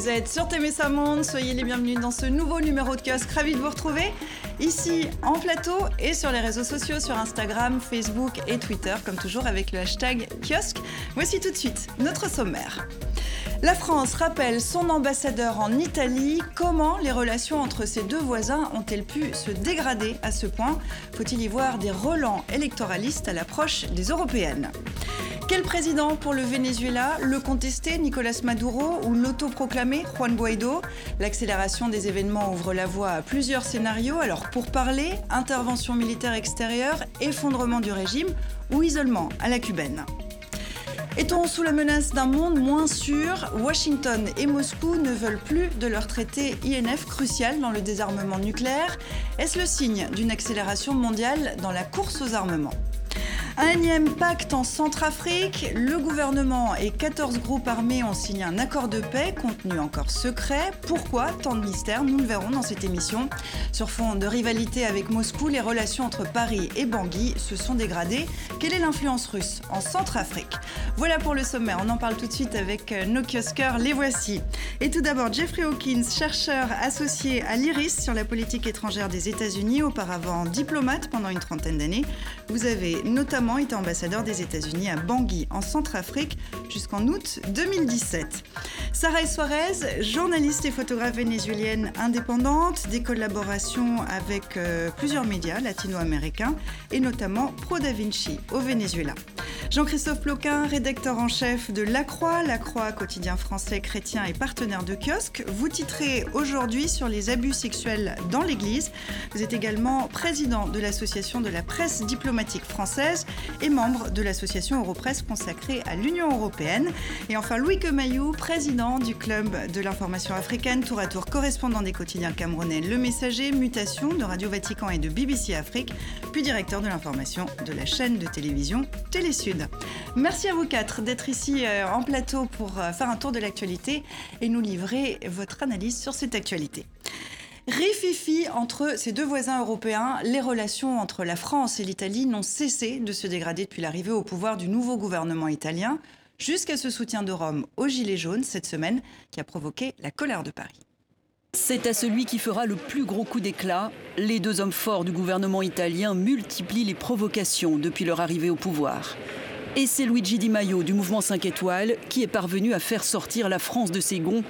Vous êtes sur Témessa Monde, soyez les bienvenus dans ce nouveau numéro de kiosque. Ravi de vous retrouver ici en plateau et sur les réseaux sociaux, sur Instagram, Facebook et Twitter, comme toujours avec le hashtag kiosque. Voici tout de suite notre sommaire. La France rappelle son ambassadeur en Italie. Comment les relations entre ses deux voisins ont-elles pu se dégrader à ce point? Faut-il y voir des relents électoralistes à l'approche des européennes? Quel président pour le Venezuela Le contesté Nicolas Maduro ou l'autoproclamé Juan Guaido? L'accélération des événements ouvre la voie à plusieurs scénarios. Alors pour parler, intervention militaire extérieure, effondrement du régime ou isolement à la cubaine est-on sous la menace d'un monde moins sûr? Washington et Moscou ne veulent plus de leur traité INF crucial dans le désarmement nucléaire. Est-ce le signe d'une accélération mondiale dans la course aux armements? Un pacte en Centrafrique. Le gouvernement et 14 groupes armés ont signé un accord de paix, contenu encore secret. Pourquoi tant de mystères Nous le verrons dans cette émission. Sur fond de rivalité avec Moscou, les relations entre Paris et Bangui se sont dégradées. Quelle est l'influence russe en Centrafrique Voilà pour le sommaire. On en parle tout de suite avec nos kiosqueurs. Les voici. Et tout d'abord, Jeffrey Hawkins, chercheur associé à l'IRIS sur la politique étrangère des États-Unis, auparavant diplomate pendant une trentaine d'années. Vous avez notamment était ambassadeur des États-Unis à Bangui, en Centrafrique, jusqu'en août 2017. Sarah Suarez, journaliste et photographe vénézuélienne indépendante, des collaborations avec euh, plusieurs médias latino-américains et notamment Pro Da Vinci au Venezuela. Jean-Christophe Ploquin, rédacteur en chef de La Croix, La Croix, quotidien français chrétien et partenaire de kiosque. Vous titrez aujourd'hui sur les abus sexuels dans l'Église. Vous êtes également président de l'association de la presse diplomatique française et membre de l'association Europresse consacrée à l'Union européenne. Et enfin Louis Kemayou, président du club de l'information africaine, tour à tour correspondant des quotidiens camerounais Le Messager, Mutation de Radio Vatican et de BBC Afrique, puis directeur de l'information de la chaîne de télévision Télésud. Merci à vous quatre d'être ici euh, en plateau pour euh, faire un tour de l'actualité et nous livrer votre analyse sur cette actualité. Rififi entre ces deux voisins européens, les relations entre la France et l'Italie n'ont cessé de se dégrader depuis l'arrivée au pouvoir du nouveau gouvernement italien, jusqu'à ce soutien de Rome aux Gilets jaunes cette semaine qui a provoqué la colère de Paris. C'est à celui qui fera le plus gros coup d'éclat. Les deux hommes forts du gouvernement italien multiplient les provocations depuis leur arrivée au pouvoir. Et c'est Luigi Di Maio du mouvement 5 étoiles qui est parvenu à faire sortir la France de ses gonds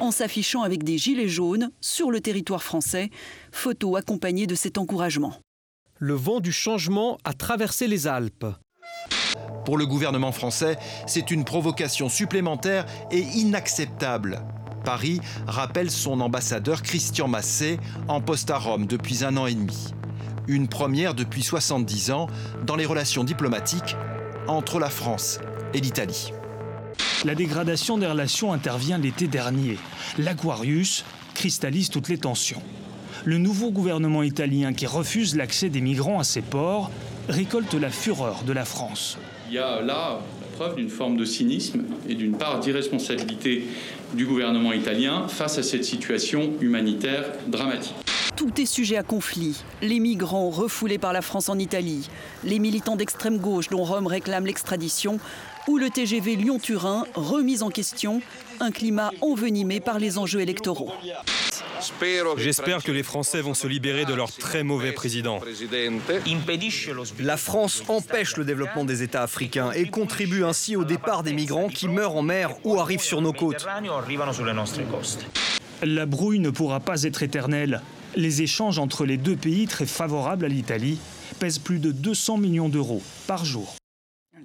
en s'affichant avec des gilets jaunes sur le territoire français, photo accompagnée de cet encouragement. Le vent du changement a traversé les Alpes. Pour le gouvernement français, c'est une provocation supplémentaire et inacceptable. Paris rappelle son ambassadeur Christian Massé en poste à Rome depuis un an et demi. Une première depuis 70 ans dans les relations diplomatiques entre la France et l'Italie. La dégradation des relations intervient l'été dernier. L'Aquarius cristallise toutes les tensions. Le nouveau gouvernement italien qui refuse l'accès des migrants à ses ports récolte la fureur de la France. Il y a là la preuve d'une forme de cynisme et d'une part d'irresponsabilité du gouvernement italien face à cette situation humanitaire dramatique. Tout est sujet à conflit. Les migrants refoulés par la France en Italie, les militants d'extrême gauche dont Rome réclame l'extradition, ou le TGV Lyon-Turin remis en question, un climat envenimé par les enjeux électoraux. J'espère que les Français vont se libérer de leur très mauvais président. La France empêche le développement des États africains et contribue ainsi au départ des migrants qui meurent en mer ou arrivent sur nos côtes. La brouille ne pourra pas être éternelle. Les échanges entre les deux pays, très favorables à l'Italie, pèsent plus de 200 millions d'euros par jour.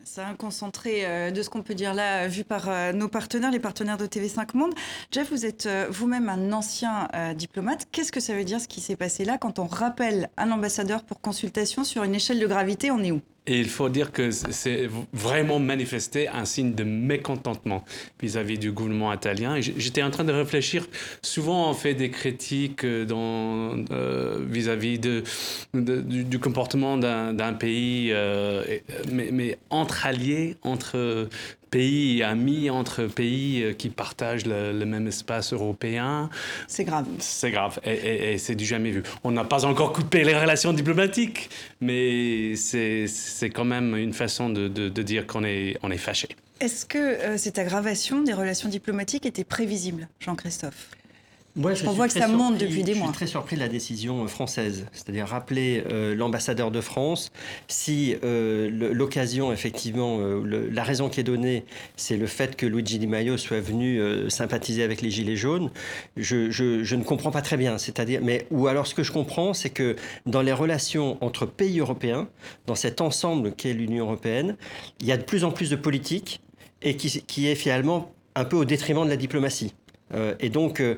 C'est un concentré euh, de ce qu'on peut dire là, vu par euh, nos partenaires, les partenaires de TV5 Monde. Jeff, vous êtes euh, vous-même un ancien diplomate. Qu'est-ce que ça veut dire ce qui s'est passé là quand on rappelle un ambassadeur pour consultation sur une échelle de gravité? On est où? Et il faut dire que c'est vraiment manifesté un signe de mécontentement vis-à-vis du gouvernement italien. J'étais en train de réfléchir. Souvent, on fait des critiques euh, vis-à-vis de, du, comportement d'un pays, euh, mais, entre alliés, entre pays amis, entre pays euh, qui partagent le, même espace européen. C'est grave. C'est grave et, c'est du jamais vu. On n'a pas encore coupé les relations diplomatiques, mais c'est quand même une façon de, de dire qu'on est, on est fâché. Est-ce que cette aggravation des relations diplomatiques était prévisible, Jean-Christophe? On voit que ça monte depuis des mois. Je suis très surpris de la décision française, c'est-à-dire rappeler euh, l'ambassadeur de France. Si euh, l'occasion, effectivement, euh, la raison qui est donnée, c'est le fait que Luigi Di Maio soit venu sympathiser avec les Gilets jaunes, je, je, ne comprends pas très bien. C'est-à-dire, mais ou alors ce que je comprends, c'est que dans les relations entre pays européens, dans cet ensemble qu'est l'Union européenne, il y a de plus en plus de politique et qui, qui est finalement un peu au détriment de la diplomatie. Euh, et donc, euh,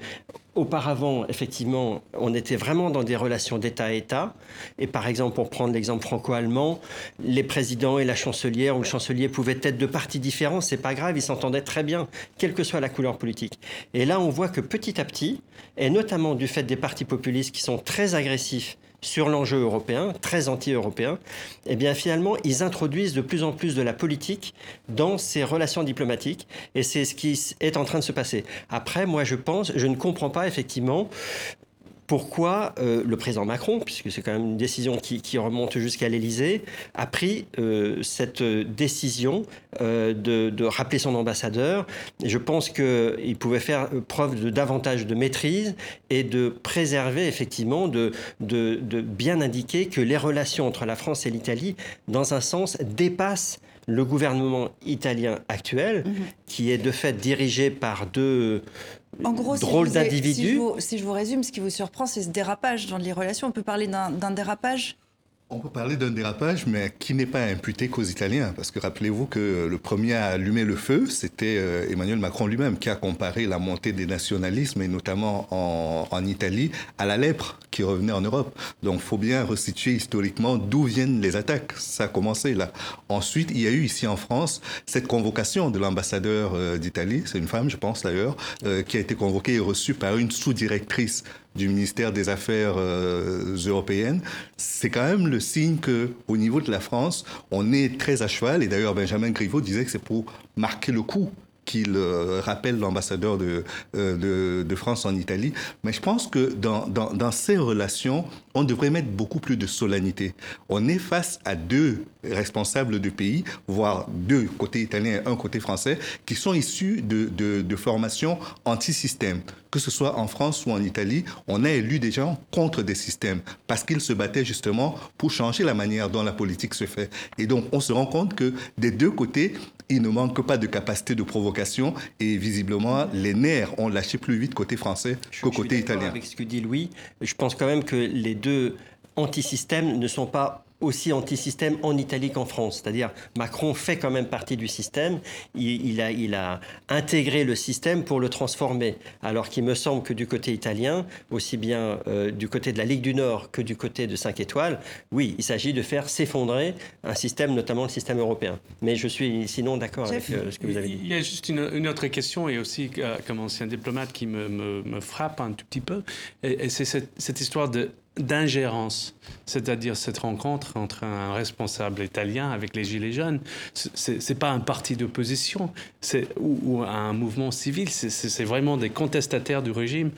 auparavant, effectivement, on était vraiment dans des relations d'État à État. Et par exemple, pour prendre l'exemple franco-allemand, les présidents et la chancelière ou le chancelier pouvaient être de partis différents. C'est pas grave, ils s'entendaient très bien, quelle que soit la couleur politique. Et là, on voit que petit à petit, et notamment du fait des partis populistes qui sont très agressifs sur l'enjeu européen, très anti-européen, eh bien finalement, ils introduisent de plus en plus de la politique dans ces relations diplomatiques, et c'est ce qui est en train de se passer. Après, moi, je pense, je ne comprends pas effectivement pourquoi euh, le président Macron, puisque c'est quand même une décision qui, remonte jusqu'à l'Élysée, a pris euh, cette décision euh, de, rappeler son ambassadeur. je pense qu'il pouvait faire preuve de davantage de maîtrise et de préserver effectivement, de, de, bien indiquer que les relations entre la France et l'Italie, dans un sens, dépassent le gouvernement italien actuel, mhm. qui est de fait dirigé par deux en gros. Si, je vous résume, ce qui vous surprend, c'est ce dérapage dans les relations. On peut parler d'un dérapage? On peut parler d'un dérapage, mais qui n'est pas imputé qu'aux Italiens. Parce que rappelez-vous que le premier à allumer le feu, c'était euh, Emmanuel Macron lui-même, qui a comparé la montée des nationalismes, et notamment en, Italie, à la lèpre qui revenait en Europe. Donc faut bien restituer historiquement d'où viennent les attaques. Ça a commencé là. Ensuite, il y a eu ici en France cette convocation de l'ambassadeur euh, d'Italie, c'est une femme, je pense d'ailleurs, euh, qui a été convoquée et reçue par une sous-directrice du ministère des Affaires euh, européennes, c'est quand même le signe que au niveau de la France, on est très à cheval. Et d'ailleurs, Benjamin Griveaux disait que c'est pour marquer le coup qu'il euh, rappelle l'ambassadeur de, euh, de, de, France en Italie. Mais je pense que dans, dans, ces relations, on devrait mettre beaucoup plus de solennité. On est face à deux responsables de pays, voire deux côté italien et un côté français, qui sont issus de, de, de formations anti-système. Que ce soit en France ou en Italie, on a élu des gens contre des systèmes parce qu'ils se battaient justement pour changer la manière dont la politique se fait. Et donc, on se rend compte que des deux côtés, il ne manque pas de capacité de provocation et visiblement, les nerfs ont lâché plus vite côté français qu'au côté italien. Avec ce que dit Louis, je pense quand même que les deux antisystèmes ne sont pas aussi anti-système en Italie qu'en France. C'est-à-dire, Macron fait quand même partie du système. Il, a, il, a, intégré le système pour le transformer. Alors qu'il me semble que du côté italien, aussi bien euh, du côté de la Ligue du Nord que du côté de 5 étoiles, oui, il s'agit de faire s'effondrer un système, notamment le système européen. Mais je suis sinon d'accord avec euh, ce que vous avez dit. Il y a juste une, autre question, et aussi euh, comme ancien diplomate, qui me, me, frappe un tout petit peu. Et, c'est cette, cette histoire de d'ingérence, c'est-à-dire cette rencontre entre un responsable italien avec les Gilets jaunes. Ce n'est pas un parti d'opposition ou, ou un mouvement civil, c'est vraiment des contestataires du régime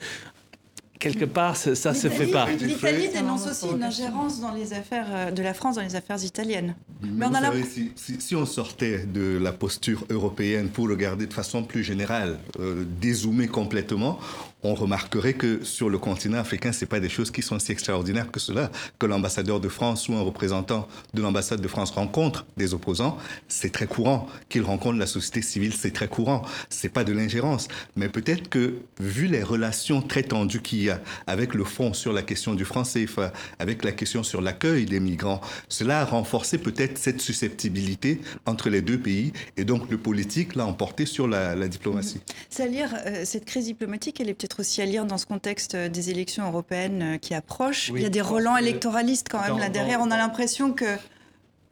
quelque part, ça ne se fait pas. L'Italie dénonce aussi une ingérence dans les affaires euh, de la France dans les affaires italiennes. Mais, on a si, si, on sortait de la posture européenne pour regarder de façon plus générale, euh, dézoomer complètement, on remarquerait que sur le continent africain, ce pas des choses qui sont si extraordinaires que cela. Que l'ambassadeur de France ou un représentant de l'ambassade de France rencontre des opposants, c'est très courant. Qu'il rencontre la société civile, c'est très courant. C'est pas de l'ingérence. Mais peut-être que, vu les relations très tendues qu'il y a avec le fond sur la question du franc CFA, avec la question sur l'accueil des migrants, cela a renforcé peut-être cette susceptibilité entre les deux pays et donc le politique l'a emporté sur la, diplomatie. C'est à dire, euh, cette crise diplomatique, elle est peut-être aussi à lire dans ce contexte euh, des élections européennes euh, qui approchent. Il y a des relents électoralistes quand même là derrière. On a l'impression que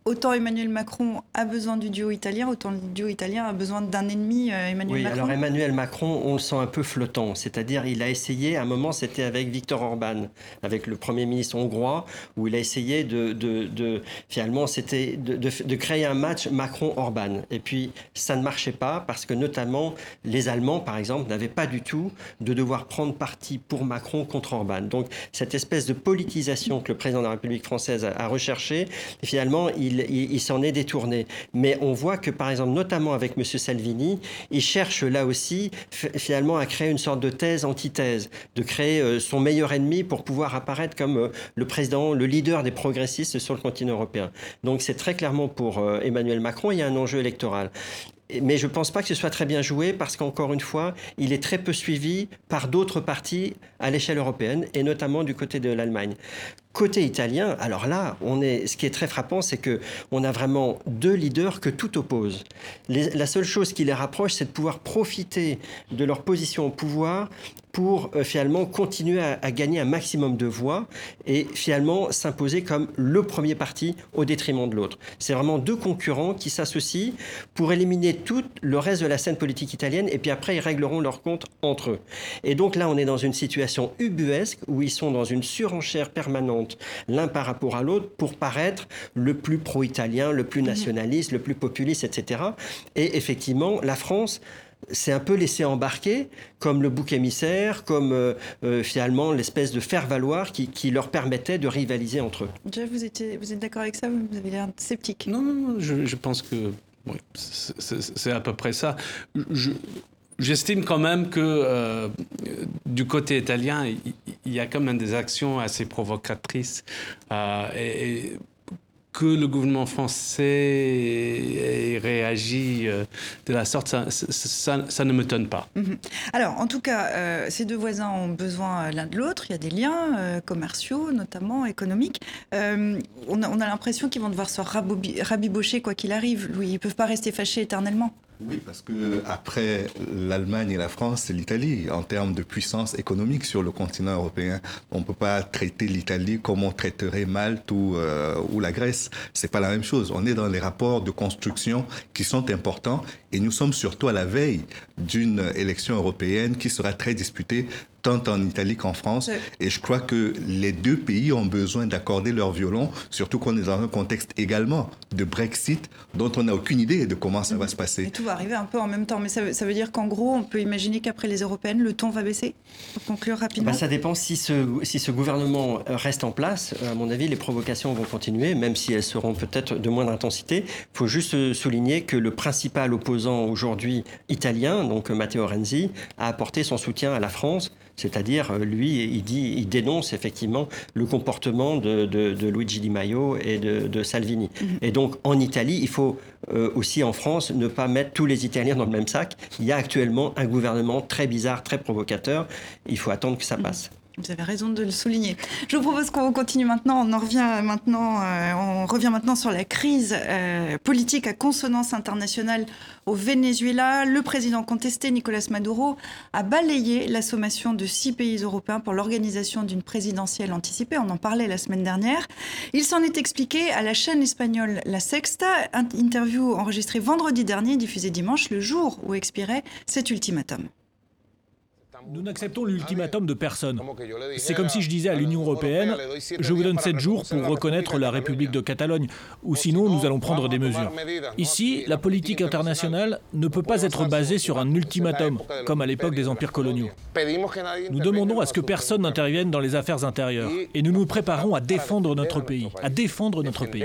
autant Emmanuel Macron a besoin du duo italien, autant le duo italien a besoin d'un ennemi, euh, Emmanuel oui, Macron. Alors Emmanuel Macron, on le sent un peu flottant. C'est-à-dire, il a essayé, à un moment, c'était avec Viktor Orban, avec le Premier ministre hongrois, où il a essayé de, de, finalement, c'était de, de, créer un match Macron-Orban. Et puis, ça ne marchait pas parce que, notamment, les Allemands, par exemple, n'avaient pas du tout de devoir prendre parti pour Macron contre Orban. Donc, cette espèce de politisation que le président de la République française a, a recherché, finalement, il il, s'en est détourné. Mais on voit que, par exemple, notamment avec M. Salvini, il cherche là aussi finalement à créer une sorte de thèse-antithèse, de créer euh, son meilleur ennemi pour pouvoir apparaître comme euh, le président, le leader des progressistes sur le continent européen. Donc c'est très clairement pour euh, Emmanuel Macron, il y a un enjeu électoral mais je ne pense pas que ce soit très bien joué parce qu'encore une fois, il est très peu suivi par d'autres partis à l'échelle européenne et notamment du côté de l'Allemagne. Côté italien, alors là, on est, ce qui est très frappant, c'est que on a vraiment deux leaders que tout oppose. la seule chose qui les rapproche, c'est de pouvoir profiter de leur position au pouvoir pour euh, finalement continuer à, gagner un maximum de voix et finalement s'imposer comme le premier parti au détriment de l'autre. C'est vraiment deux concurrents qui s'associent pour éliminer tout le reste de la scène politique italienne et puis après ils régleront leurs comptes entre eux. Et donc là on est dans une situation ubuesque où ils sont dans une surenchère permanente l'un par rapport à l'autre pour paraître le plus pro-italien, le plus nationaliste, le plus populiste, etc. Et effectivement la France c'est un peu laissé embarquer comme le bouc émissaire, comme euh, euh, finalement l'espèce de faire-valoir qui, leur permettait de rivaliser entre eux. Jeff, vous, vous êtes d'accord avec ça Vous avez l'air sceptique? Non, non, je, pense que c'est à peu près ça. J'estime quand même que euh, du côté italien, il y, a quand même des actions assez provocatrices. et que le gouvernement français ait réagi euh, de la sorte, ça, ne me tonne pas. Mhm. Alors, en tout cas, euh, ces deux voisins ont besoin l'un de l'autre. Il y a des liens euh, commerciaux, notamment économiques. on a, l'impression qu'ils vont devoir se rabibocher quoi qu'il arrive. Ils ne peuvent pas rester fâchés éternellement. Oui, parce que après l'Allemagne et la France, c'est l'Italie en termes de puissance économique sur le continent européen. On ne peut pas traiter l'Italie comme on traiterait Malte ou, euh, ou la Grèce. C'est pas la même chose. On est dans les rapports de construction qui sont importants et nous sommes surtout à la veille d'une élection européenne qui sera très disputée tant en Italie qu'en France. Et je crois que les deux pays ont besoin d'accorder leur violon, surtout qu'on est dans un contexte également de Brexit dont on n'a aucune idée de comment ça va se passer. Et tout va arriver un peu en même temps. Mais ça veut, dire qu'en gros, on peut imaginer qu'après les européennes, le ton va baisser Pour conclure rapidement. Bah, ça dépend si ce, si ce gouvernement reste en place. À mon avis, les provocations vont continuer, même si elles seront peut-être de moindre intensité. Il faut juste souligner que le principal opposant aujourd'hui italien, donc Matteo Renzi, a apporté son soutien à la France c'est-à-dire, euh, lui, il, dit, il dénonce effectivement le comportement de, Luigi Di Maio et de, Salvini. Mhm. Et donc, en Italie, il faut euh, aussi en France ne pas mettre tous les Italiens dans le même sac. Il y a actuellement un gouvernement très bizarre, très provocateur. Il faut attendre que ça mhm. passe. Vous avez raison de le souligner. Je vous propose qu'on continue maintenant. On en revient maintenant, euh, revient maintenant sur la crise euh, politique à consonance internationale au Venezuela. Le président contesté, Nicolas Maduro, a balayé la sommation de six pays européens pour l'organisation d'une présidentielle anticipée. On en parlait la semaine dernière. Il s'en est expliqué à la chaîne espagnole La Sexta, interview enregistrée vendredi dernier, diffusée dimanche, le jour où expirait cet ultimatum. Nous n'acceptons l'ultimatum de personne. C'est comme si je disais à l'Union européenne, je vous donne sept jours pour reconnaître la République de Catalogne, ou sinon nous allons prendre des mesures. Ici, la politique internationale ne peut pas être basée sur un ultimatum, comme à l'époque des empires coloniaux. Nous demandons à ce que personne n'intervienne dans les affaires intérieures, et nous nous préparons à défendre notre pays, à défendre notre pays.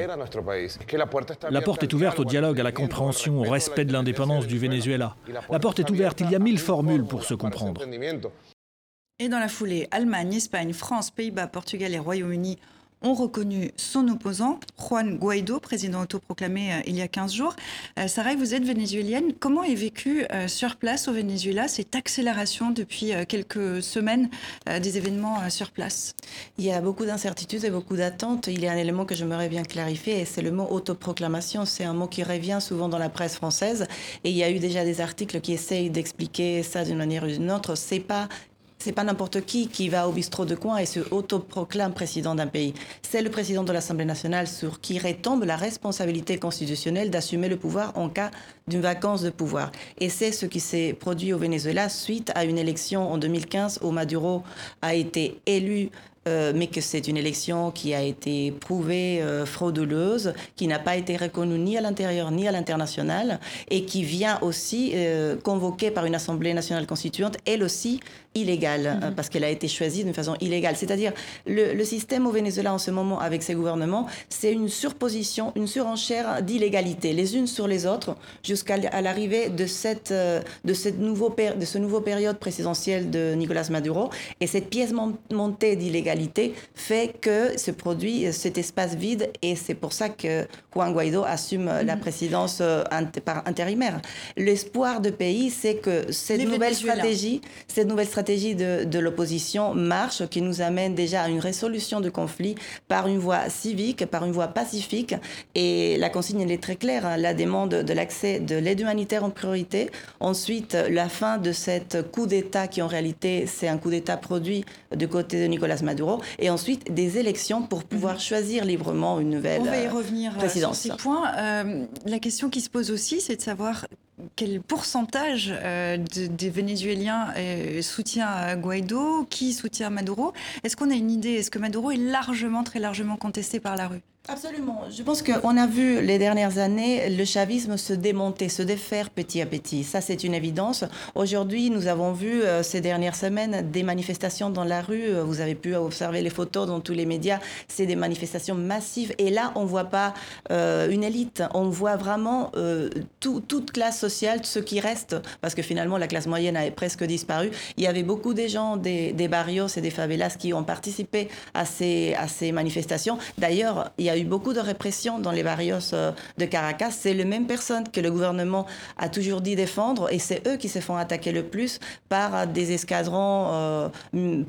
La porte est ouverte au dialogue, à la compréhension, au respect de l'indépendance du Venezuela. La porte est ouverte, il y a mille formules pour se comprendre. Et dans la foulée, Allemagne, Espagne, France, Pays-Bas, Portugal et Royaume-Uni ont reconnu son opposant, Juan Guaido, président autoproclamé euh, il y a 15 jours. Euh, Sarah, vous êtes vénézuélienne. Comment est vécue euh, sur place au Venezuela cette accélération depuis quelques semaines des événements sur place? Il y a beaucoup d'incertitudes et beaucoup d'attentes. Il y a un élément que j'aimerais bien clarifier et c'est le mot autoproclamation. C'est un mot qui revient souvent dans la presse française et il y a eu déjà des articles qui essayent d'expliquer ça d'une manière ou d'une autre. C'est pas c'est pas n'importe qui qui va au bistrot de coin et se autoproclame président d'un pays. C'est le président de l'Assemblée nationale sur qui retombe la responsabilité constitutionnelle d'assumer le pouvoir en cas d'une vacance de pouvoir. Et c'est ce qui s'est produit au Venezuela suite à une élection en 2015 où Maduro a été élu mais que c'est une élection qui a été prouvée frauduleuse, qui n'a pas été reconnue ni à l'intérieur ni à l'international, et qui vient aussi convoquée par une Assemblée nationale constituante, elle aussi illégale, mhm. parce qu'elle a été choisie d'une façon illégale. C'est-à-dire, le, le, système au Venezuela en ce moment, avec ses gouvernements, c'est une surposition, une surenchère d'illégalité, les unes sur les autres, jusqu'à l'arrivée de, cette, de, cette nouveau, de ce nouveau période présidentielle de Nicolas Maduro. Et cette pièce montée d'illégalité fait que se produit cet espace vide, et c'est pour ça que Juan Guaido assume la mhm. présidence euh, par intérimaire. L'espoir de pays, c'est que cette nouvelle stratégie, cette nouvelle stratégie de, l'opposition marche, qui nous amène déjà à une résolution du conflit par une voie civique, par une voie pacifique. Et la consigne, elle est très claire. Hein. la demande de l'accès de l'aide humanitaire en priorité. Ensuite, la fin de cette coup d'État qui, en réalité, c'est un coup d'État produit du côté de Nicolas Maduro. Et ensuite, des élections pour pouvoir mhm. choisir librement une nouvelle On va y revenir euh, présidence. sur ces points. Euh, la question qui se pose aussi, c'est de savoir quel pourcentage euh, des Vénézuéliens euh, soutient Guaido, qui soutient Maduro Est-ce qu'on a une idée? Est-ce que Maduro est largement, très largement contesté par la rue? Absolument. Je pense qu'on a vu les dernières années le chavisme se démonter, se défaire petit à petit. Ça, c'est une évidence. Aujourd'hui, nous avons vu euh, ces dernières semaines des manifestations dans la rue. Euh, vous avez pu observer les photos dans tous les médias. C'est des manifestations massives. Et là, on ne voit pas euh, une élite. On voit vraiment toute classe sociale, ceux qui restent, parce que finalement, la classe moyenne a presque disparu. Il y avait beaucoup de gens des, des barrios et des favelas qui ont participé à ces, à ces manifestations. D'ailleurs, il y a eu beaucoup de répression dans les barrios euh, de Caracas. C'est les mêmes personnes que le gouvernement a toujours dit défendre et c'est eux qui se font attaquer le plus par des escadrons euh,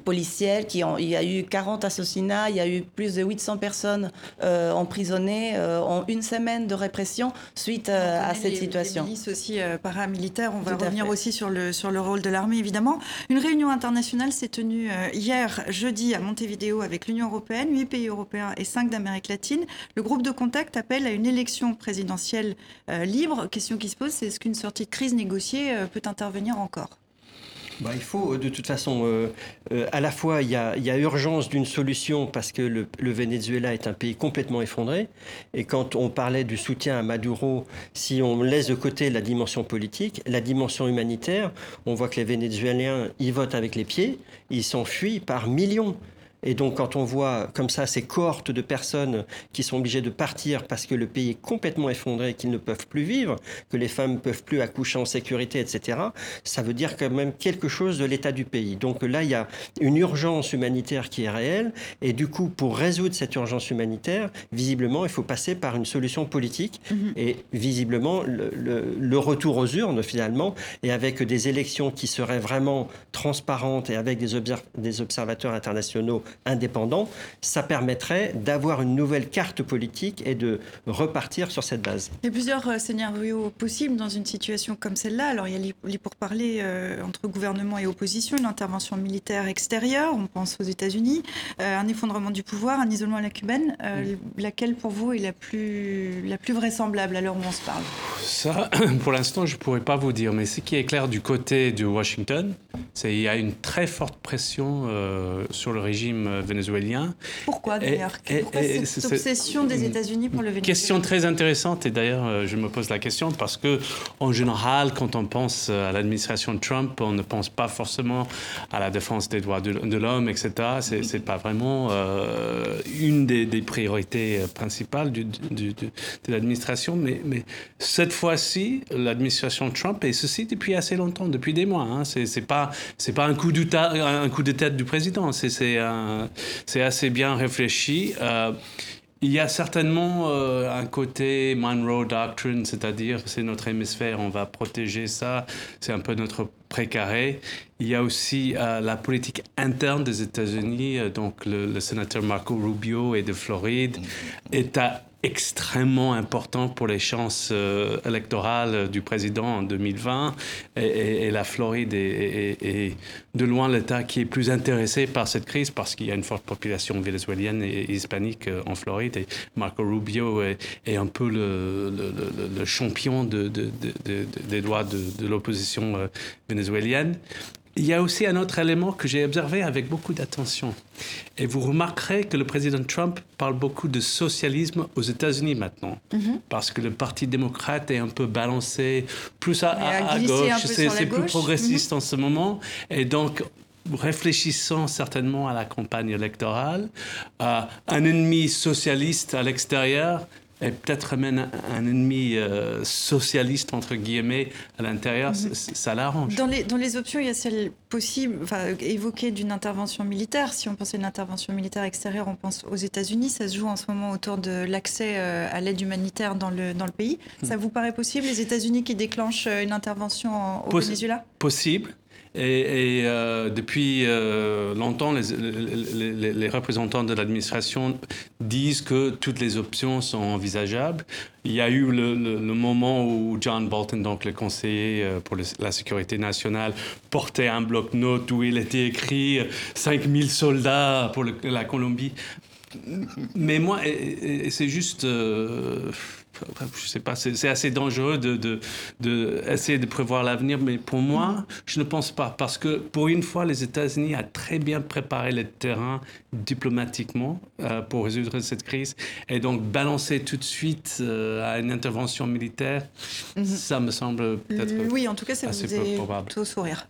policiers. Qui ont, il y a eu 40 assassinats, il y a eu plus de 800 personnes euh, emprisonnées en une semaine de répression suite à cette situation. Les milices aussi paramilitaires, on va revenir aussi sur le, sur le rôle de l'armée évidemment. Une réunion internationale s'est tenue hier jeudi à Montevideo avec l'Union européenne, 8 pays européens et 5 d'Amérique latine. Le groupe de contact appelle à une élection présidentielle euh, libre. Question qui se pose, c'est est-ce qu'une sortie de crise négociée euh, peut intervenir encore? Bah, il faut, de toute façon, euh, à la fois, il y a, urgence d'une solution parce que le, Venezuela est un pays complètement effondré. Et quand on parlait du soutien à Maduro, si on laisse de côté la dimension politique, la dimension humanitaire, on voit que les Vénézuéliens y votent avec les pieds, ils s'enfuient par millions. Et donc, quand on voit comme ça ces cohortes de personnes qui sont obligées de partir parce que le pays est complètement effondré, qu'ils ne peuvent plus vivre, que les femmes ne peuvent plus accoucher en sécurité, etc., ça veut dire quand même quelque chose de l'état du pays. Donc là, il y a une urgence humanitaire qui est réelle. Et du coup, pour résoudre cette urgence humanitaire, visiblement, il faut passer par une solution politique. Mhm. Et visiblement, le, retour aux urnes, finalement, et avec des élections qui seraient vraiment transparentes et avec des, des observateurs internationaux indépendant, ça permettrait d'avoir une nouvelle carte politique et de repartir sur cette base. Il y a plusieurs euh, scénarios possibles dans une situation comme celle-là. Alors il y a les pourparlers euh, entre gouvernement et opposition, une intervention militaire extérieure, on pense aux États-Unis, euh, un effondrement du pouvoir, un isolement à la cubaine. Laquelle pour vous est la plus, la plus vraisemblable à l'heure où on se parle? Ça, pour l'instant, je ne pourrais pas vous dire. Mais ce qui est clair du côté de Washington, c'est qu'il y a une très forte pression sur le régime euh, vénézuélien. Pourquoi d'ailleurs Pourquoi cette obsession des États-Unis pour le Venezuela Question très intéressante et d'ailleurs euh, je me pose la question parce que en général quand on pense euh, à l'administration Trump on ne pense pas forcément à la défense des droits de, l'homme etc. C'est n'est pas vraiment une des, priorités principales du, de l'administration mais, mais cette fois-ci l'administration Trump et ceci depuis assez longtemps depuis des mois hein, c'est pas c'est pas un coup de un coup de tête du président c'est un c'est assez bien réfléchi. Euh, il y a certainement euh, un côté Monroe Doctrine, c'est-à-dire c'est notre hémisphère, on va protéger ça, c'est un peu notre précaré. Il y a aussi euh, la politique interne des États-Unis, donc le, le, sénateur Marco Rubio est de Floride, est à extrêmement important pour les chances euh, électorales du président en 2020 et, la Floride est, de loin l'État qui est plus intéressé par cette crise parce qu'il y a une forte population vénézuélienne et hispanique euh, en Floride et Marco Rubio est, un peu le, champion de, des droits de, l'opposition euh, vénézuélienne. Il y a aussi un autre élément que j'ai observé avec beaucoup d'attention. Et vous remarquerez que le président Trump parle beaucoup de socialisme aux États-Unis maintenant. Mhm. Parce que le Parti démocrate est un peu balancé plus à, à, gauche. C'est plus progressiste mhm. en ce moment. Et donc, réfléchissant certainement à la campagne électorale, un ennemi socialiste à l'extérieur et peut-être même un, ennemi euh, socialiste, entre guillemets, à l'intérieur, mhm. ça l'arrange. Dans les, dans les options, il y a celle possible, enfin, évoquée d'une intervention militaire. Si on pense à une intervention militaire extérieure, on pense aux États-Unis. Ça se joue en ce moment autour de l'accès euh, à l'aide humanitaire dans le, dans le pays. Ça hmm. vous paraît possible, les États-Unis qui déclenchent euh, une intervention au Venezuela? Possible. Et, euh, depuis euh, longtemps, les, représentants de l'administration disent que toutes les options sont envisageables. Il y a eu le, moment où John Bolton, donc le conseiller euh, pour la sécurité nationale, portait un bloc-notes où il était écrit 5000 soldats pour la Colombie. Mais moi, c'est juste je sais pas, c'est assez dangereux de, de, de, essayer de prévoir l'avenir, mais pour moi, je ne pense pas, parce que pour une fois, les États-Unis ont très bien préparé le terrain diplomatiquement euh, pour résoudre cette crise, et donc balancer tout de suite euh, à une intervention militaire, mhm. ça me semble peut-être oui, en tout cas, ça vous faisait plutôt sourire.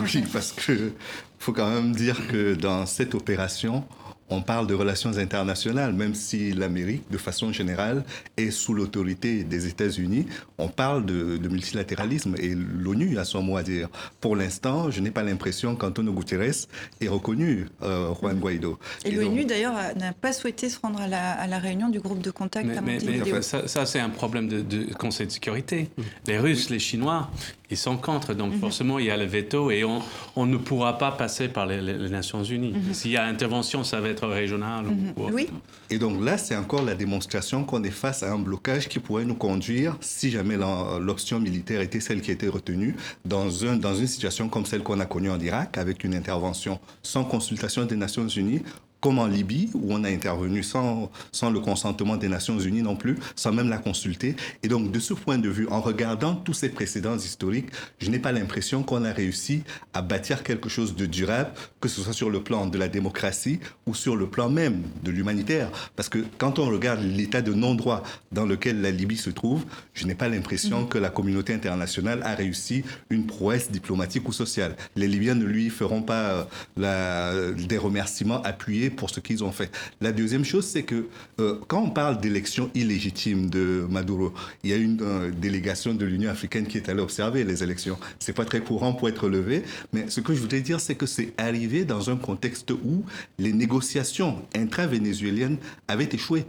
oui, parce que faut quand même dire que dans cette opération, on parle de relations internationales, même si l'Amérique, de façon générale, est sous l'autorité des États-Unis. On parle de, multilatéralisme et l'ONU a son mot à dire. Pour l'instant, je n'ai pas l'impression qu'Antonio Guterres ait reconnu euh, Juan Guaido. Et, l'ONU, d'ailleurs, n'a pas souhaité se rendre à la, réunion du groupe de contact mais, mais, ça, c'est un problème de, Conseil de sécurité. Mm. Les Russes, les Chinois, ils sont contre. Donc, mm-hmm. forcément, il y a le veto et on, ne pourra pas passer par les, Nations Unies. Mm-hmm. S'il y a intervention, ça va être régional. Mhm. oui. Et donc là, c'est encore la démonstration qu'on est face à un blocage qui pourrait nous conduire, si jamais l'option militaire était celle qui était retenue, dans, un, dans une situation comme celle qu'on a connue en Irak, avec une intervention sans consultation des Nations Unies, comme en Libye, où on a intervenu sans, sans le consentement des Nations Unies non plus, sans même la consulter. Et donc, de ce point de vue, en regardant tous ces précédents historiques, je n'ai pas l'impression qu'on a réussi à bâtir quelque chose de durable, que ce soit sur le plan de la démocratie ou sur le plan même de l'humanitaire. Parce que quand on regarde l'état de non-droit dans lequel la Libye se trouve, je n'ai pas l'impression mm-hmm. que la communauté internationale a réussi une prouesse diplomatique ou sociale. Les Libyens ne lui feront pas euh, la, des remerciements appuyés pour ce qu'ils ont fait. La deuxième chose, c'est que euh, quand on parle d'élections illégitimes de Maduro, il y a une euh, délégation de l'Union africaine qui est allée observer les élections. C'est pas très courant pour être levé, mais ce que je voudrais dire, c'est que c'est arrivé dans un contexte où les négociations intra-vénézuéliennes avaient échoué.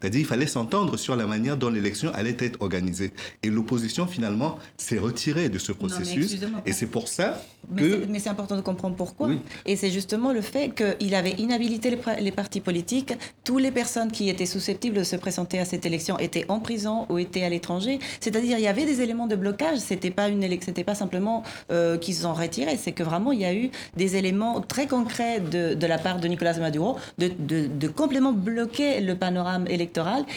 C'est-à-dire qu'il fallait s'entendre sur la manière dont l'élection allait être organisée. Et l'opposition, finalement, s'est retirée de ce processus. et c'est pour ça que... Mais c'est important de comprendre pourquoi. Et c'est justement le fait qu'il avait inhabilité les, partis politiques. Toutes les personnes qui étaient susceptibles de se présenter à cette élection étaient en prison ou étaient à l'étranger. C'est-à-dire il y avait des éléments de blocage. C'était pas une c'était pas simplement euh, qu'ils se sont retirés. C'est que vraiment il y a eu des éléments très concrets de, de la part de Nicolas Maduro de, de, de complètement bloquer le panorama électoral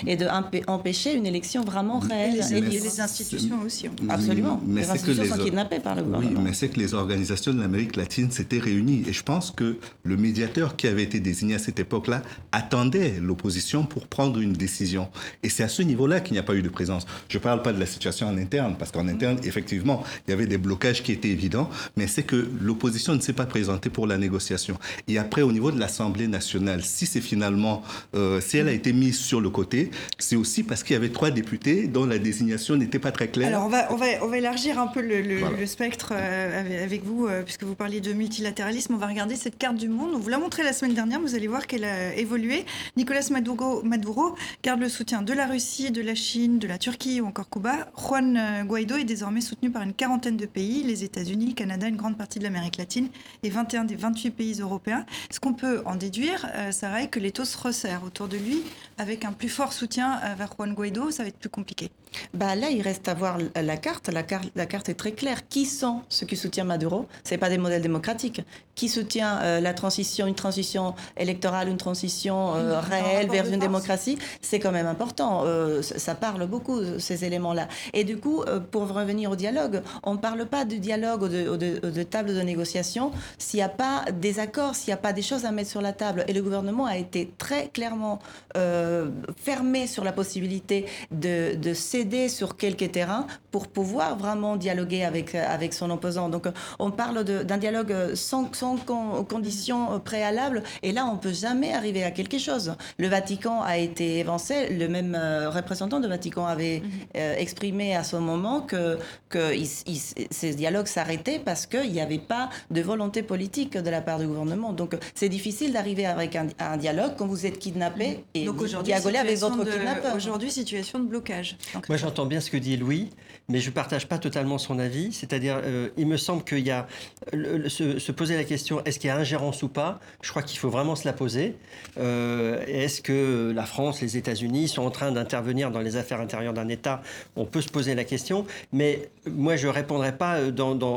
et de empêcher une élection vraiment réelle. Et les, institutions aussi. Absolument. Mais les institutions sont kidnappées par le gouvernement. Oui, mais c'est que les organisations de l'Amérique latine s'étaient réunies. Et je pense que le médiateur qui avait été désigné à cette époque-là attendait l'opposition pour prendre une décision. Et c'est à ce niveau-là qu'il n'y a pas eu de présence. Je ne parle pas de la situation en interne, parce qu'en interne, effectivement, il y avait des blocages qui étaient évidents, mais c'est que l'opposition ne s'est pas présentée pour la négociation. Et après, au niveau de l'Assemblée nationale, si c'est finalement, euh, si elle a été mise sur le côté, c'est aussi parce qu'il y avait trois députés dont la désignation n'était pas très claire. Alors on va, on va, on va élargir un peu le, spectre euh, avec vous, euh, puisque vous parliez de multilatéralisme. On va regarder cette carte du monde. On vous l'a montrée la semaine dernière, vous allez voir qu'elle a évolué. Nicolas Maduro, Maduro garde le soutien de la Russie, de la Chine, de la Turquie ou encore Cuba. Juan euh, Guaido est désormais soutenu par une quarantaine de pays, les États-Unis, le Canada, une grande partie de l'Amérique latine et 21 des 28 pays européens. Ce qu'on peut en déduire, Sarah, est que les taux se resserrent autour de lui avec un plus fort soutien vers Juan Guaido, ça va être plus compliqué. Bah Là, il reste à voir la carte. La, carte. la carte est très claire. Qui sont ceux qui soutiennent Maduro? Ce pas des modèles démocratiques. Qui soutient euh, la transition, une transition électorale, une transition euh, réelle vers une démocratie? C'est quand même important. Euh, ça parle beaucoup, ces éléments-là. Et du coup, pour revenir au dialogue, on ne parle pas du dialogue ou de, de, de table de négociation s'il n'y a pas des accords, s'il n'y a pas des choses à mettre sur la table. Et le gouvernement a été très clairement fermé sur la possibilité de, de sur quelques terrains pour pouvoir vraiment dialoguer avec, avec son opposant. Donc on parle d'un dialogue sans, sans conditions préalables et là on peut jamais arriver à quelque chose. Le Vatican a été évancé, le même euh, représentant du Vatican avait mhm. euh, exprimé à ce moment que, que ces dialogues s'arrêtaient parce qu'il n'y avait pas de volonté politique de la part du gouvernement. Donc c'est difficile d'arriver avec un, dialogue quand vous êtes kidnappé mhm. et Donc, vous dialogez avec votre kidnappeur. Aujourd'hui, situation de blocage. Moi, j'entends bien ce que dit Louis, mais je ne partage pas totalement son avis. C'est-à-dire, euh, il me semble qu'il y a se, poser la question est-ce qu'il y a ingérence ou pas? Je crois qu'il faut vraiment se la poser. Euh, est-ce que la France, les États-Unis sont en train d'intervenir dans les affaires intérieures d'un État? On peut se poser la question, mais moi, je ne répondrai pas euh,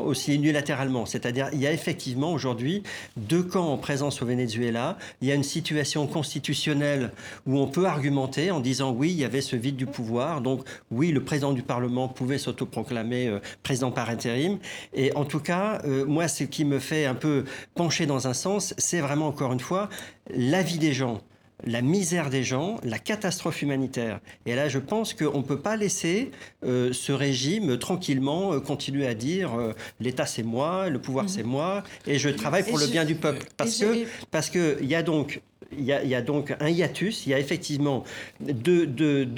aussi unilatéralement. C'est-à-dire, il y a effectivement aujourd'hui deux camps en présence au Venezuela. Il y a une situation constitutionnelle où on peut argumenter en disant oui, il y avait ce vide du pouvoir, donc oui, le président du Parlement pouvait s'autoproclamer euh, président par intérim. Et en tout cas, euh, moi, ce qui me fait un peu pencher dans un sens, c'est vraiment, encore une fois, la vie des gens la misère des gens, la catastrophe humanitaire. Et là, je pense qu'on ne peut pas laisser euh, ce régime tranquillement continuer à dire l'État c'est moi, le pouvoir c'est moi, et je travaille pour le bien du peuple. Parce que parce qu'il y a donc il y, a, donc un hiatus, il y a effectivement deux,